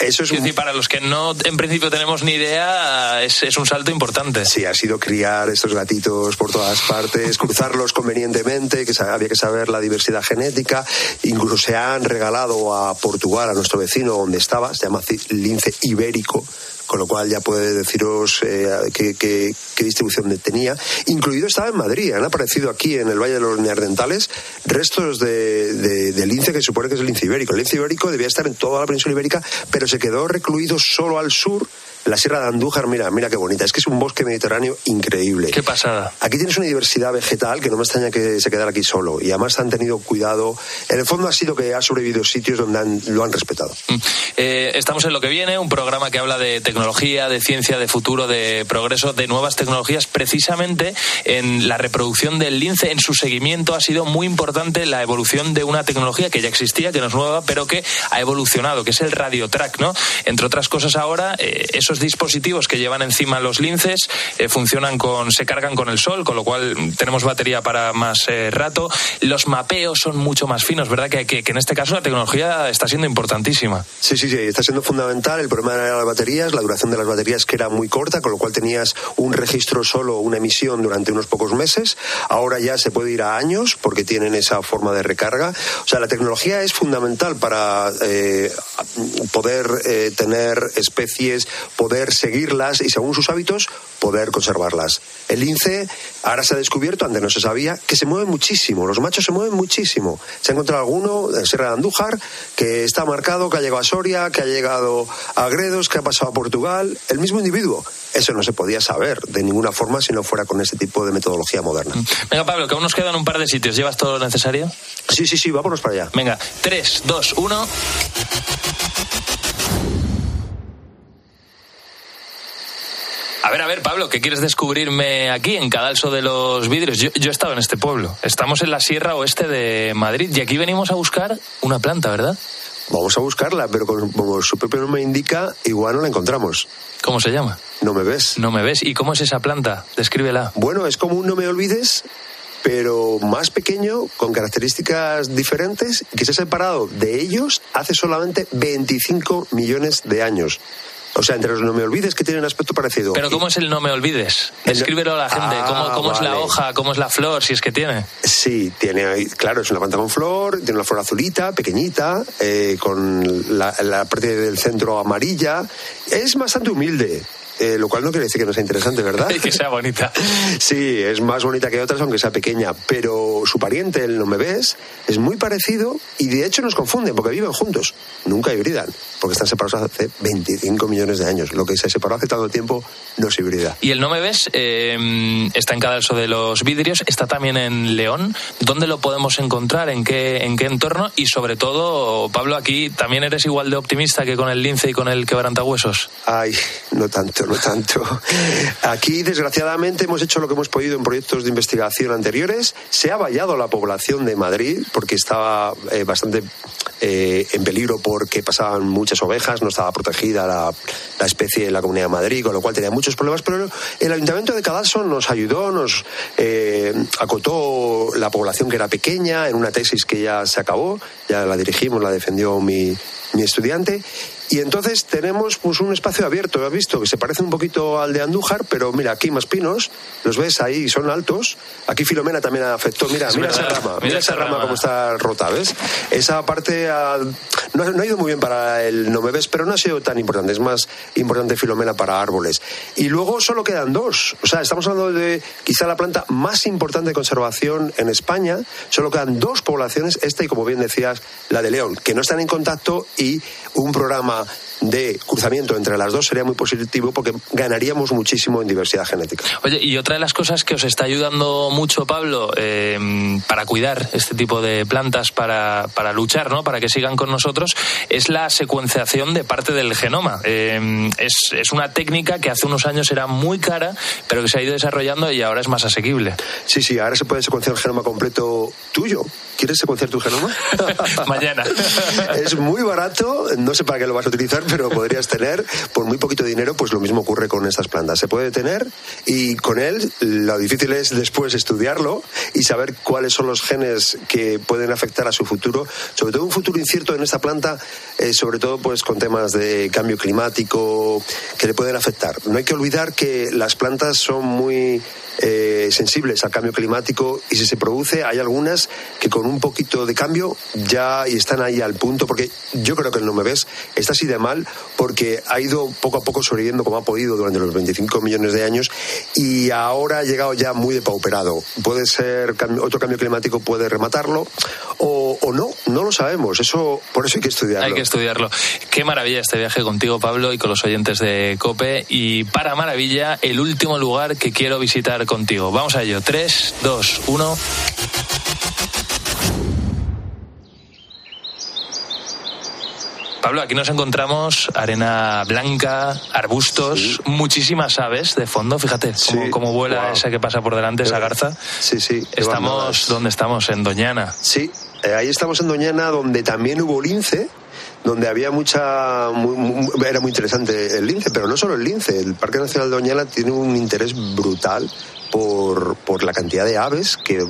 Eso es, es decir, para los que no en principio tenemos ni idea, es, es, un salto importante. Sí, ha sido criar estos gatitos por todas partes, cruzarlos convenientemente, que había que saber la diversidad genética. Incluso se han regalado a Portugal, a nuestro vecino donde estaba, se llama lince ibérico, con lo cual ya puede deciros eh, qué, qué, distribución tenía. Incluido estaba en Madrid, han aparecido aquí en el Valle de los Neardentales restos de, de, de, lince que se supone que es el lince ibérico. El lince ibérico debía estar en toda la península ibérica, pero se quedó recluido solo al sur la Sierra de Andújar, mira, mira qué bonita. Es que es un bosque mediterráneo increíble. Qué pasada. Aquí tienes una diversidad vegetal que no me extraña que se quedara aquí solo. Y además han tenido cuidado. En el fondo ha sido que ha sobrevivido sitios donde han, lo han respetado. Mm. Eh, estamos en lo que viene, un programa que habla de tecnología, de ciencia, de futuro, de progreso, de nuevas tecnologías. Precisamente en la reproducción del lince, en su seguimiento, ha sido muy importante la evolución de una tecnología que ya existía, que no es nueva, pero que ha evolucionado, que es el radiotrack, ¿no? Entre otras cosas ahora, eh, dispositivos que llevan encima los linces eh, funcionan con, se cargan con el sol, con lo cual tenemos batería para más eh, rato. Los mapeos son mucho más finos, ¿verdad? Que, que, en este caso la tecnología está siendo importantísima. Sí, sí, sí, está siendo fundamental. El problema de las baterías, la duración de las baterías que era muy corta, con lo cual tenías un registro solo, una emisión durante unos pocos meses. Ahora ya se puede ir a años porque tienen esa forma de recarga. O sea, la tecnología es fundamental para eh, poder tener especies, poder seguirlas y según sus hábitos poder conservarlas. El lince ahora se ha descubierto, antes no se sabía, que se mueve muchísimo. Los machos se mueven muchísimo. Se ha encontrado alguno en Sierra de Andújar que está marcado, que ha llegado a Soria, que ha llegado a Gredos, que ha pasado a Portugal. El mismo individuo. Eso no se podía saber de ninguna forma si no fuera con ese tipo de metodología moderna. Venga, Pablo, que aún nos quedan un par de sitios. ¿Llevas todo lo necesario? Sí, sí, sí, vámonos para allá. Venga, 3, 2, 1. A ver, a ver, Pablo, ¿qué quieres descubrirme aquí, en Cadalso de los Vidrios? Yo, yo he estado en este pueblo. Estamos en la Sierra Oeste de Madrid y aquí venimos a buscar una planta, ¿verdad? Vamos a buscarla, pero como su propio nombre indica, igual no la encontramos. ¿Cómo se llama? No me ves. No me ves. ¿Y cómo es esa planta? Descríbela. Bueno, es como un no me olvides, pero más pequeño, con características diferentes, que se ha separado de ellos hace solamente 25 millones de años. O sea, entre los no me olvides que tienen aspecto parecido. Pero ¿cómo es el no me olvides? Descríbelo a la gente. Ah, ¿Cómo, cómo vale. es la hoja? ¿Cómo es la flor? Si es que tiene. Sí, tiene ahí, claro, es una planta con flor, tiene una flor azulita, pequeñita, eh, con la, la parte del centro amarilla. Es bastante humilde. Eh, lo cual no quiere decir que no sea interesante, ¿verdad? [LAUGHS] Y que sea bonita. [LAUGHS] Sí, es más bonita que otras, aunque sea pequeña. Pero su pariente, el no me ves, es muy parecido y de hecho nos confunden porque viven juntos. Nunca hibridan, porque están separados hace 25 millones de años. Lo que se separó hace tanto tiempo no se hibrida. Y el No Me Ves eh, está en Cadalso de los Vidrios, está también en León. ¿Dónde lo podemos encontrar? ¿En qué, ¿En qué entorno? Y sobre todo, Pablo, aquí también eres igual de optimista que con el lince y con el quebrantahuesos. Ay, no tanto, no tanto. Aquí, desgraciadamente, hemos hecho lo que hemos podido en proyectos de investigación anteriores. Se ha vallado la población de Madrid porque estaba eh, bastante eh, en peligro porque pasaban muchas ovejas, no estaba protegida la, la, especie en la Comunidad de Madrid, con lo cual tenía muchos problemas. Pero el Ayuntamiento de Cadalso nos ayudó, nos eh, acotó la población que era pequeña en una tesis que ya se acabó, ya la dirigimos, la defendió mi, mi estudiante. Y entonces tenemos pues un espacio abierto, has visto, que se parece un poquito al de Andújar, pero mira, aquí más pinos, los ves ahí, son altos. Aquí Filomena también afectó, mira, Es mira verdad, esa rama, mira mira esa rama rama. como está rota, ¿ves? Esa parte no, ha- ido muy bien para el no me ves, pero no ha sido tan importante, es más importante Filomena para árboles. Y luego solo quedan dos, o sea, estamos hablando de quizá la planta más importante de conservación en España, solo quedan dos poblaciones, esta y como bien decías, la de León, que no están en contacto y un programa de cruzamiento entre las dos sería muy positivo porque ganaríamos muchísimo en diversidad genética. Oye, y otra de las cosas que os está ayudando mucho, Pablo, eh, para cuidar este tipo de plantas, para, para luchar, ¿no? Para que sigan con nosotros, es la secuenciación de parte del genoma. Eh, es, es una técnica que hace unos años era muy cara, pero que se ha ido desarrollando y ahora es más asequible. Sí, sí, ahora se puede secuenciar el genoma completo tuyo. ¿Quieres secuenciar tu genoma? [LAUGHS] Mañana. [LAUGHS] es muy barato, no sé para qué lo vas a utilizar, [LAUGHS] pero podrías tener por muy poquito dinero, pues lo mismo ocurre con estas plantas. Se puede tener y con él lo difícil es después estudiarlo y saber cuáles son los genes que pueden afectar a su futuro, sobre todo un futuro incierto en esta planta, eh, sobre todo pues con temas de cambio climático que le pueden afectar. No hay que olvidar que las plantas son muy eh, sensibles al cambio climático y si se produce hay algunas que con un poquito de cambio ya están ahí al punto porque yo creo que el no me ves está así de mal porque ha ido poco a poco sobreviviendo como ha podido durante los 25 millones de años y ahora ha llegado ya muy depauperado. Puede ser otro cambio climático puede rematarlo o, o no no lo sabemos eso por eso hay que estudiarlo Hay que estudiarlo. Qué maravilla este viaje contigo, Pablo, y con los oyentes de COPE. Y para maravilla, el último lugar que quiero visitar contigo. Vamos a ello. 3, 2, 1. Pablo, aquí nos encontramos arena blanca, arbustos, muchísimas aves de fondo. Fíjate cómo, cómo vuela Wow. esa que pasa por delante, esa garza. sí sí Estamos. ¿dónde estamos? En Doñana. Sí, eh, ahí estamos en Doñana, donde también hubo lince donde había mucha. era muy interesante el lince, pero no solo el lince. El Parque Nacional de Doñana tiene un interés brutal por, por la cantidad de aves que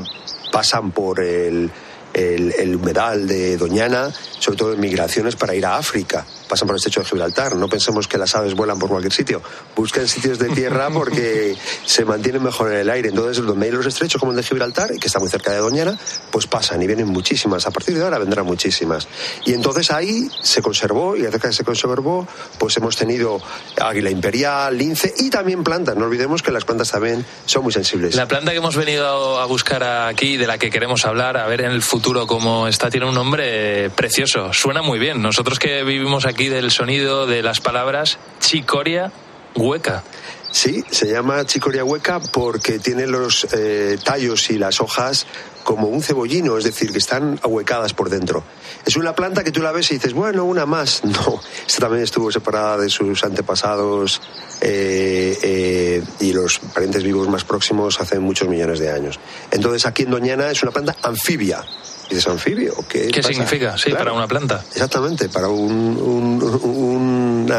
pasan por el, el, el humedal de Doñana, sobre todo en migraciones para ir a África pasan por el estrecho de Gibraltar. No pensemos que las aves vuelan por cualquier sitio. Buscan sitios de tierra [LAUGHS] porque se mantienen mejor en el aire. Entonces, donde hay los estrechos como el de Gibraltar, que está muy cerca de Doñana, pues pasan y vienen muchísimas. A partir de ahora vendrán muchísimas. Y entonces ahí se conservó y acerca de se conservó, pues hemos tenido águila imperial, lince y también plantas. No olvidemos que las plantas también son muy sensibles. La planta que hemos venido a buscar aquí, de la que queremos hablar, a ver en el futuro cómo está, tiene un nombre precioso. Suena muy bien. Nosotros que vivimos aquí aquí del sonido de las palabras chicoria hueca. Sí, se llama chicoria hueca porque tiene los eh, tallos y las hojas como un cebollino, es decir, que están ahuecadas por dentro. Es una planta que tú la ves y dices, bueno, una más. [LAUGHS] No, esta también estuvo separada de sus antepasados eh, eh, y los parientes vivos más próximos hace muchos millones de años. Entonces aquí en Doñana es una planta anfibia dices anfibio. ¿Qué, ¿Qué significa? Sí, para una planta. Exactamente, para una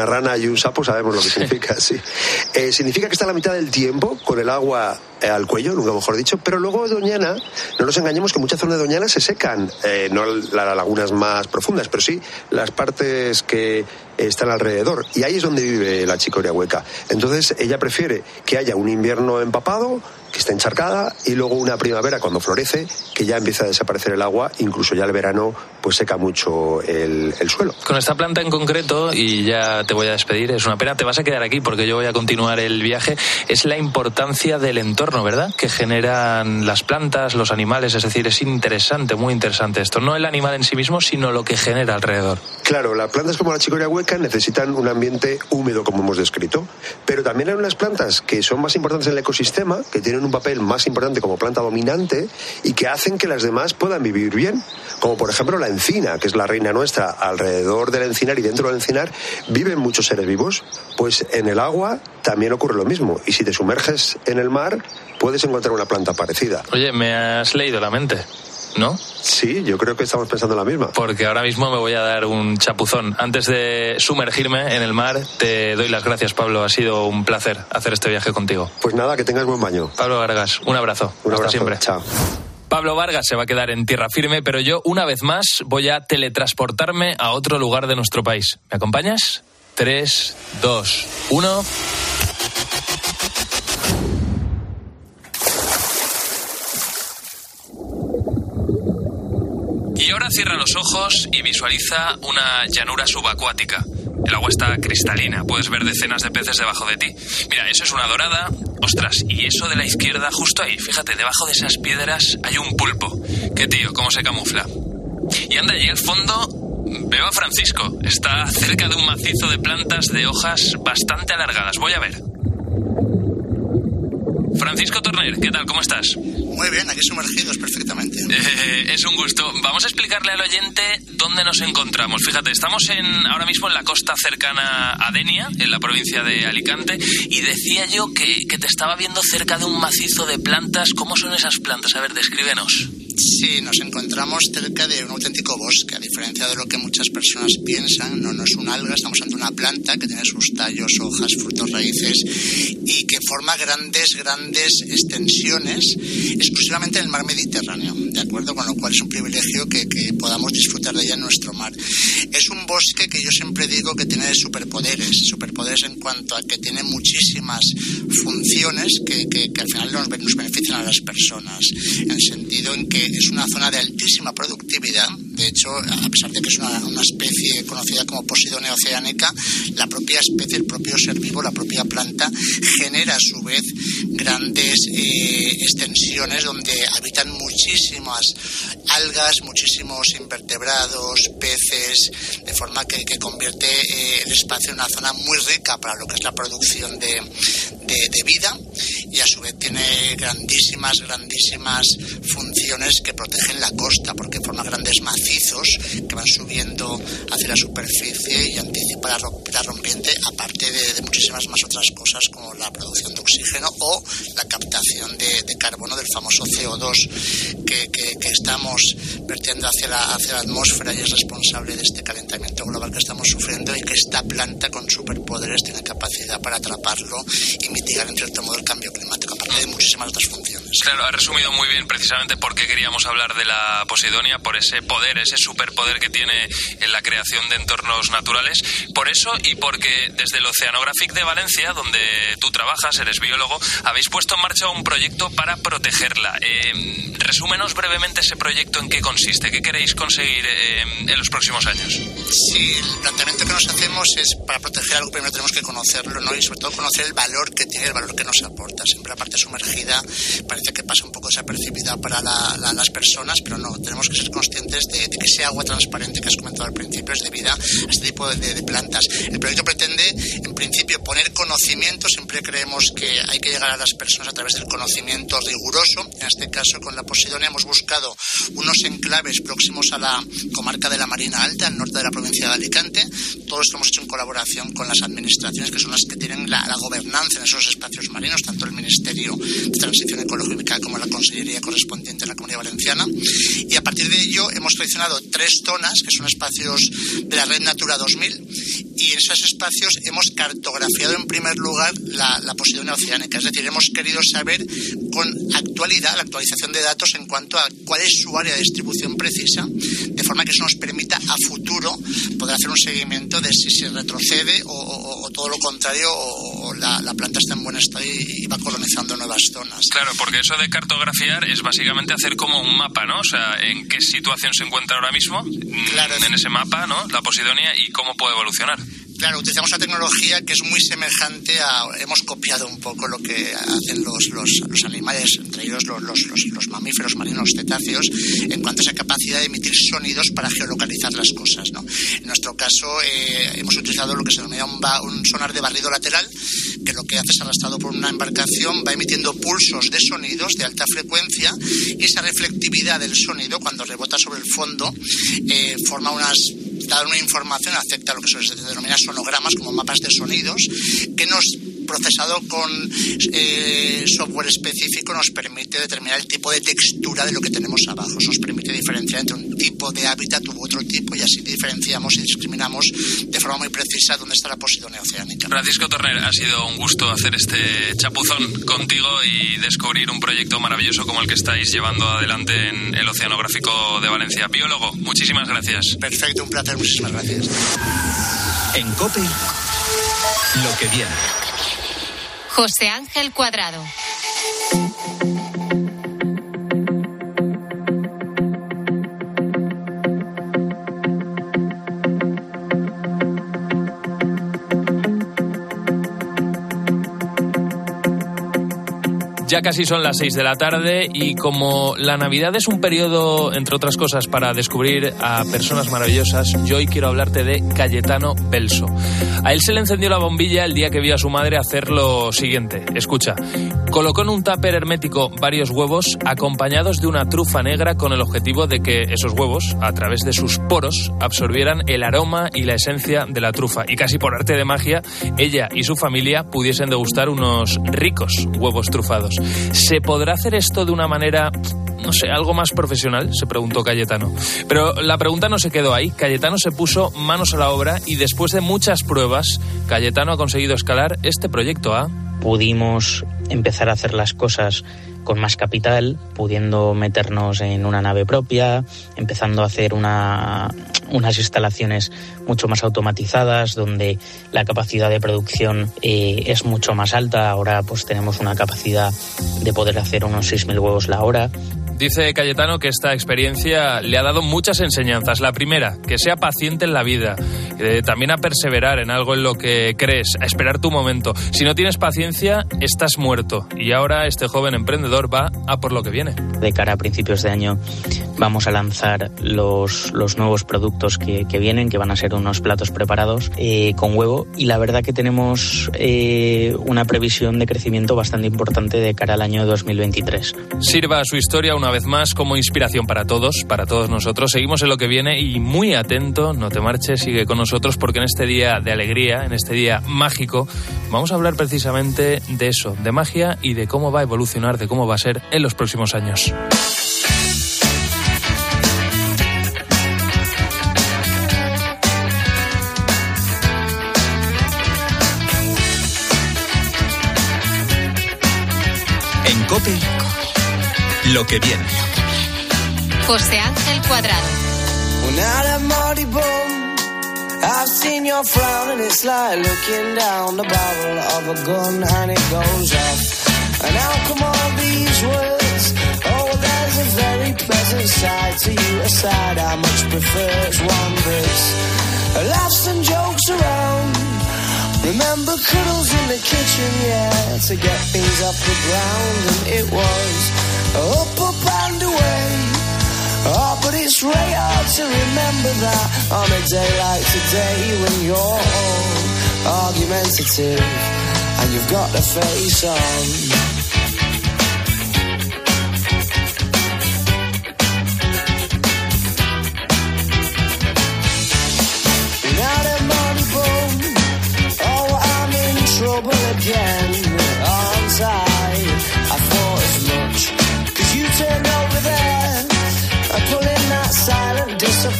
rana y un sapo sabemos lo que significa, [LAUGHS] sí. Eh, significa que está a la mitad del tiempo con el agua al cuello, nunca mejor dicho, pero luego Doñana, no nos engañemos que muchas zonas de Doñana se secan, eh, no las lagunas más profundas, pero sí las partes que están alrededor. Y ahí es donde vive la chicoria hueca. Entonces ella prefiere que haya un invierno empapado, que esté encharcada, y luego una primavera cuando florece, que ya empieza a desaparecer el agua, incluso ya el verano pues seca mucho el, el suelo. Con esta planta en concreto, y ya te voy a despedir, es una pena, te vas a quedar aquí porque yo voy a continuar el viaje, es la importancia del entorno, ¿verdad? Que generan las plantas, los animales, es decir, es interesante, muy interesante esto. No el animal en sí mismo, sino lo que genera alrededor. Claro, las plantas como la chicoria hueca necesitan un ambiente húmedo, como hemos descrito, pero también hay unas plantas que son más importantes en el ecosistema, que tienen un papel más importante como planta dominante y que hacen que las demás puedan vivir bien, como por ejemplo la encina, que es la reina nuestra. Alrededor del encinar y dentro del encinar viven muchos seres vivos, pues en el agua también ocurre lo mismo. Y si te sumerges en el mar, puedes encontrar una planta parecida. Oye, me has leído la mente. ¿No? Sí, yo creo que estamos pensando la misma. Porque ahora mismo me voy a dar un chapuzón. Antes de sumergirme en el mar, te doy las gracias, Pablo. Ha sido un placer hacer este viaje contigo. Pues nada, que tengas buen baño. Pablo Vargas, un abrazo. Un Hasta abrazo. siempre. Chao. Pablo Vargas se va a quedar en tierra firme, pero yo, una vez más, voy a teletransportarme a otro lugar de nuestro país. ¿Me acompañas? 3, 2, 1. Cierra los ojos y visualiza una llanura subacuática. El agua está cristalina, puedes ver decenas de peces debajo de ti. Mira, eso es una dorada. Ostras, y eso de la izquierda, justo ahí, fíjate, debajo de esas piedras hay un pulpo. Qué tío, cómo se camufla. Y anda allí al fondo, veo a Francisco. Está cerca de un macizo de plantas de hojas bastante alargadas. Voy a ver. Francisco Torner, ¿qué tal? ¿Cómo estás? Muy bien, aquí sumergidos perfectamente. Eh, es un gusto. Vamos a explicarle al oyente dónde nos encontramos. Fíjate, estamos en, ahora mismo en la costa cercana a Denia, en la provincia de Alicante, y decía yo que, que te estaba viendo cerca de un macizo de plantas. ¿Cómo son esas plantas? A ver, descríbenos. Sí, nos encontramos cerca de un auténtico bosque, a diferencia de lo que muchas personas piensan. No, no es un alga, estamos ante una planta que tiene sus tallos, hojas, frutos, raíces y que forma grandes, grandes extensiones exclusivamente en el mar Mediterráneo, ¿de acuerdo? Con lo cual es un privilegio que, que podamos disfrutar de ella en nuestro mar. Es un bosque que yo siempre digo que tiene superpoderes, superpoderes en cuanto a que tiene muchísimas funciones que, que, que al final nos, nos benefician a las personas, en el sentido en que es una zona de altísima productividad. De hecho, a pesar de que es una, especie conocida como Posidonia oceánica, la propia especie, el propio ser vivo, la propia planta, genera a su vez grandes eh, extensiones donde habitan muchísimas algas, muchísimos invertebrados, peces, de forma que, que convierte eh, el espacio en una zona muy rica para lo que es la producción de, de, vida y a su vez tiene grandísimas, grandísimas funciones que protegen la costa porque forma grandes macizos que van subiendo hacia la superficie y anticipa la, la rompiente aparte de, muchísimas más otras cosas como la producción de oxígeno o la captación de, carbono del famoso CO2 que, que, estamos vertiendo hacia la, hacia la atmósfera y es responsable de este calentamiento global que estamos sufriendo y que esta planta con superpoderes tiene capacidad para atraparlo y mitigar en cierto modo el cambio climático, aparte de muchísimas otras funciones. Claro, ha resumido muy bien precisamente por qué queríamos hablar de la Posidonia, por ese poder, ese superpoder que tiene en la creación de entornos naturales. Por eso y porque desde el Oceanographic de Valencia, donde tú trabajas, eres biólogo, habéis puesto en marcha un proyecto para protegerla. Eh, resúmenos brevemente ese proyecto en qué consiste, qué queréis conseguir eh, en los próximos años. Sí, el planteamiento que nos hacemos es para proteger algo primero tenemos que conocerlo, ¿no? Y sobre todo conocer el valor que tiene, el valor que nos aporta. Siempre la parte sumergida parece que pasa un poco desapercibida para las personas, pero no, tenemos que ser conscientes de, que ese agua transparente que has comentado al principio es debida a este tipo de, de plantas. El proyecto pretende, en principio, poner conocimiento, siempre creemos que hay que llegar a las personas a través del conocimiento riguroso, en este caso con la Posidonia hemos buscado unos enclaves próximos a la comarca de la Marina Alta, al norte de la provincia de Alicante. Todo esto hemos hecho en colaboración con las administraciones que son las que tienen la, gobernanza en esos espacios marinos, tanto el Ministerio de Transición Ecológica como la Consellería correspondiente en la Comunidad Valenciana. Y a partir de ello hemos seleccionado tres zonas, que son espacios de la Red Natura 2000, y en esos espacios hemos cartografiado en primer lugar la, la Posidonia oceánica, es decir, hemos querido saber con actualidad, la actualización de datos en cuanto a cuál es su área de distribución precisa, de forma que eso nos permita a futuro poder hacer un seguimiento de si se retrocede o, todo lo contrario o la, planta está en buen estado y, va colonizando nuevas zonas. Claro, porque eso de cartografiar es básicamente hacer como un mapa, ¿no? O sea, en qué situación se encuentra ahora mismo claro, en ese mapa, ¿no? La Posidonia y cómo puede evolucionar. Claro, utilizamos una tecnología que es muy semejante a. Hemos copiado un poco lo que hacen los, los, los animales, entre ellos los, los, mamíferos marinos cetáceos, en cuanto a esa capacidad de emitir sonidos para geolocalizar las cosas. ¿no? En nuestro caso, eh, hemos utilizado lo que se denomina un, un sonar de barrido lateral, que lo que hace es arrastrado por una embarcación, va emitiendo pulsos de sonidos de alta frecuencia y esa reflectividad del sonido, cuando rebota sobre el fondo, eh, forma unas dar una información acepta lo que se denomina sonogramas como mapas de sonidos que nos procesado con eh, software específico nos permite determinar el tipo de textura de lo que tenemos abajo. Nos permite diferenciar entre un tipo de hábitat u otro tipo y así diferenciamos y discriminamos de forma muy precisa dónde está la Posidonia oceánica. Francisco Torner, ha sido un gusto hacer este chapuzón contigo y descubrir un proyecto maravilloso como el que estáis llevando adelante en el Oceanográfico de Valencia. Biólogo, muchísimas gracias. Perfecto, un placer, muchísimas gracias. En COPE, lo que viene. José Ángel Cuadrado. Ya casi son las 6 de la tarde y como la Navidad es un periodo, entre otras cosas, para descubrir a personas maravillosas, yo hoy quiero hablarte de Cayetano Belso. A él se le encendió la bombilla el día que vio a su madre hacer lo siguiente. Escucha, colocó en un tupper hermético varios huevos acompañados de una trufa negra con el objetivo de que esos huevos, a través de sus poros, absorbieran el aroma y la esencia de la trufa. Y casi por arte de magia, ella y su familia pudiesen degustar unos ricos huevos trufados. ¿Se podrá hacer esto de una manera no sé, algo más profesional? Se preguntó Cayetano. Pero la pregunta no se quedó ahí. Cayetano se puso manos a la obra y después de muchas pruebas, Cayetano ha conseguido escalar este proyecto A. Pudimos empezar a hacer las cosas con más capital, pudiendo meternos en una nave propia, empezando a hacer una, unas instalaciones mucho más automatizadas, donde la capacidad de producción eh, es mucho más alta. Ahora pues tenemos una capacidad de poder hacer unos 6.000 huevos la hora. Dice Cayetano que esta experiencia le ha dado muchas enseñanzas. La primera, que sea paciente en la vida. eh, también a perseverar en algo en lo que crees, a esperar tu momento. Si no tienes paciencia, estás muerto. Y ahora este joven emprendedor va a por lo que viene. De cara a principios de año vamos a lanzar los, los nuevos productos que, que vienen, que van a ser unos platos preparados eh, con huevo. Y la verdad que tenemos eh, una previsión de crecimiento bastante importante de cara al año 2023. Sirva su historia una vez más como inspiración para todos, para todos nosotros. Seguimos en lo que viene y muy atento, no te marches, sigue con nosotros porque en este día de alegría, en este día mágico, vamos a hablar precisamente de eso, de magia y de cómo va a evolucionar, de cómo va a ser en los próximos años. Lo que viene. José Ángel Cuadrado. I've seen your frown and it's like looking down the barrel of a gun and it goes off. And how come all these words? Oh, there's a very pleasant side to you, a side I much prefer. It's one that's laughs and jokes around. Remember cuddles in the kitchen, yeah, to get things off the ground. And it was up, up and away. Oh, but it's really hard to remember that on a day like today when you're argumentative and you've got the face on. Money oh, I'm in trouble again,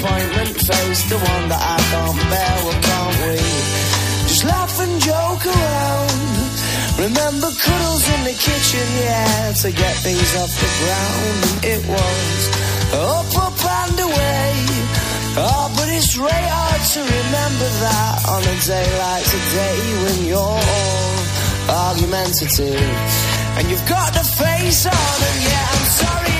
disappointment face, the one that I can't bear. Well, can't we just laugh and joke around? Remember cuddles in the kitchen, yeah, to get things off the ground. And it was up, up and away. Oh, but it's really hard to remember that on a day like today when you're all argumentative and you've got the face on. And yeah, I'm sorry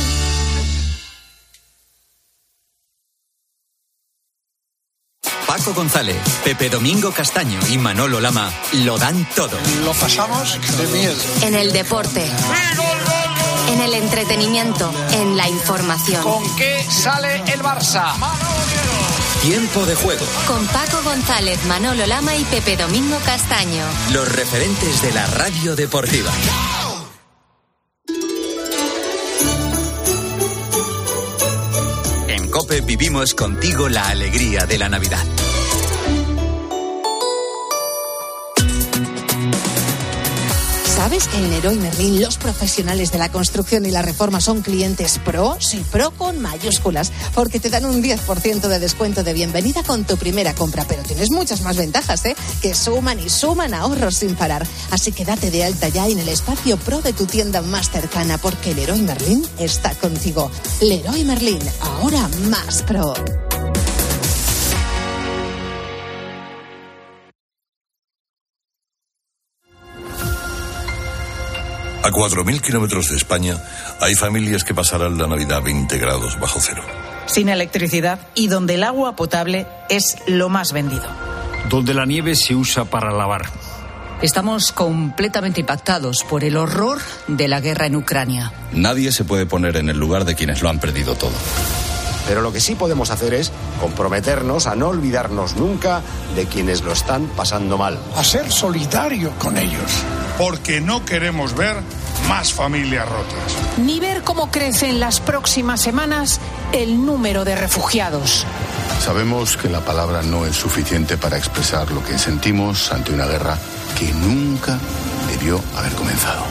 Paco González, Pepe Domingo Castaño y Manolo Lama lo dan todo. Lo pasamos de miedo. En el deporte. En el entretenimiento. En la información. ¿Con qué sale el Barça? Tiempo de juego. Con Paco González, Manolo Lama y Pepe Domingo Castaño. Los referentes de la radio deportiva. Vivimos contigo la alegría de la Navidad. ¿Sabes que en Leroy Merlin los profesionales de la construcción y la reforma son clientes pro? Sí, pro con mayúsculas, porque te dan un 10% de descuento de bienvenida con tu primera compra, pero tienes muchas más ventajas, ¿eh? Que suman y suman ahorros sin parar. Así que date de alta ya en el espacio pro de tu tienda más cercana, porque Leroy Merlin está contigo. Leroy Merlin, ahora más pro. A 4.000 kilómetros de España hay familias que pasarán la Navidad a 20 grados bajo cero. sin electricidad y donde el agua potable es lo más vendido. donde la nieve se usa para lavar. Estamos completamente impactados por el horror de la guerra en Nadie se puede poner en el lugar de quienes lo han perdido todo. Pero lo que sí podemos hacer es comprometernos a no olvidarnos nunca de quienes lo están pasando mal. A ser solidario con ellos. Porque no queremos ver más familias rotas. Ni ver cómo crece en las próximas semanas el número de refugiados. Sabemos que la palabra no es suficiente para expresar lo que sentimos ante una guerra que nunca debió haber comenzado.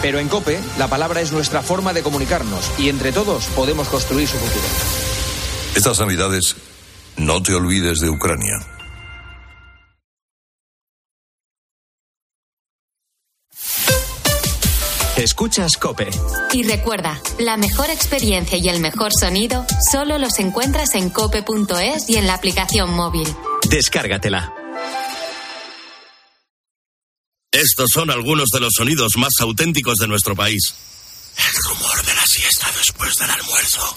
Pero en COPE, la palabra es nuestra forma de comunicarnos y entre todos podemos construir su futuro. Estas navidades, no te olvides de Ucrania. Escuchas Cope. Y recuerda, la mejor experiencia y el mejor sonido solo los encuentras en cope.es y en la aplicación móvil. Descárgatela. Estos son algunos de los sonidos más auténticos de nuestro país. El rumor de la siesta después del almuerzo.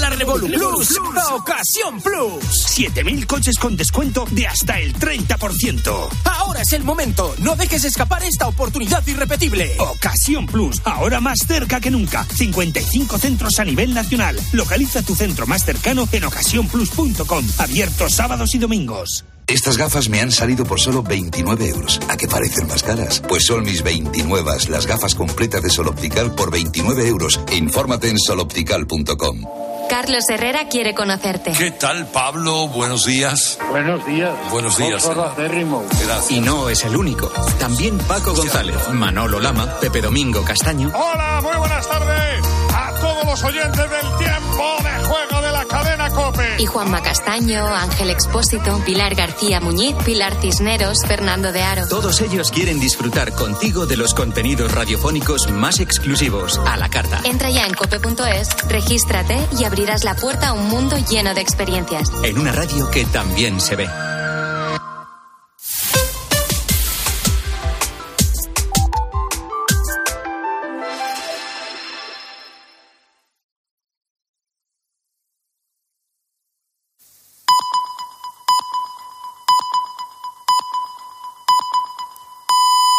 la Revolu Plus, a Ocasión Plus. 7000 coches con descuento de hasta el 30%. Ahora es el momento. No dejes escapar esta oportunidad irrepetible. Ocasión Plus, ahora más cerca que nunca. 55 centros a nivel nacional. Localiza tu centro más cercano en ocasiónplus.com. Abierto sábados y domingos. Estas gafas me han salido por solo 29 euros. ¿A qué parecen más caras? Pues son mis 29, las gafas completas de Sol Optical por 29 euros. Infórmate en soloptical.com. Carlos Herrera quiere conocerte. ¿Qué tal, Pablo? Buenos días. Buenos días. Buenos días. Y no es el único. También Paco González, Manolo Lama, Pepe Domingo Castaño. Hola, muy buenas tardes a todos los oyentes del tiempo de juego de Y Juanma Castaño, Ángel Expósito, Pilar García Muñiz, Pilar Cisneros, Fernando de Aro. Todos ellos quieren disfrutar contigo de los contenidos radiofónicos más exclusivos a la carta. Entra ya en cope.es, regístrate y abrirás la puerta a un mundo lleno de experiencias. En una radio que también se ve.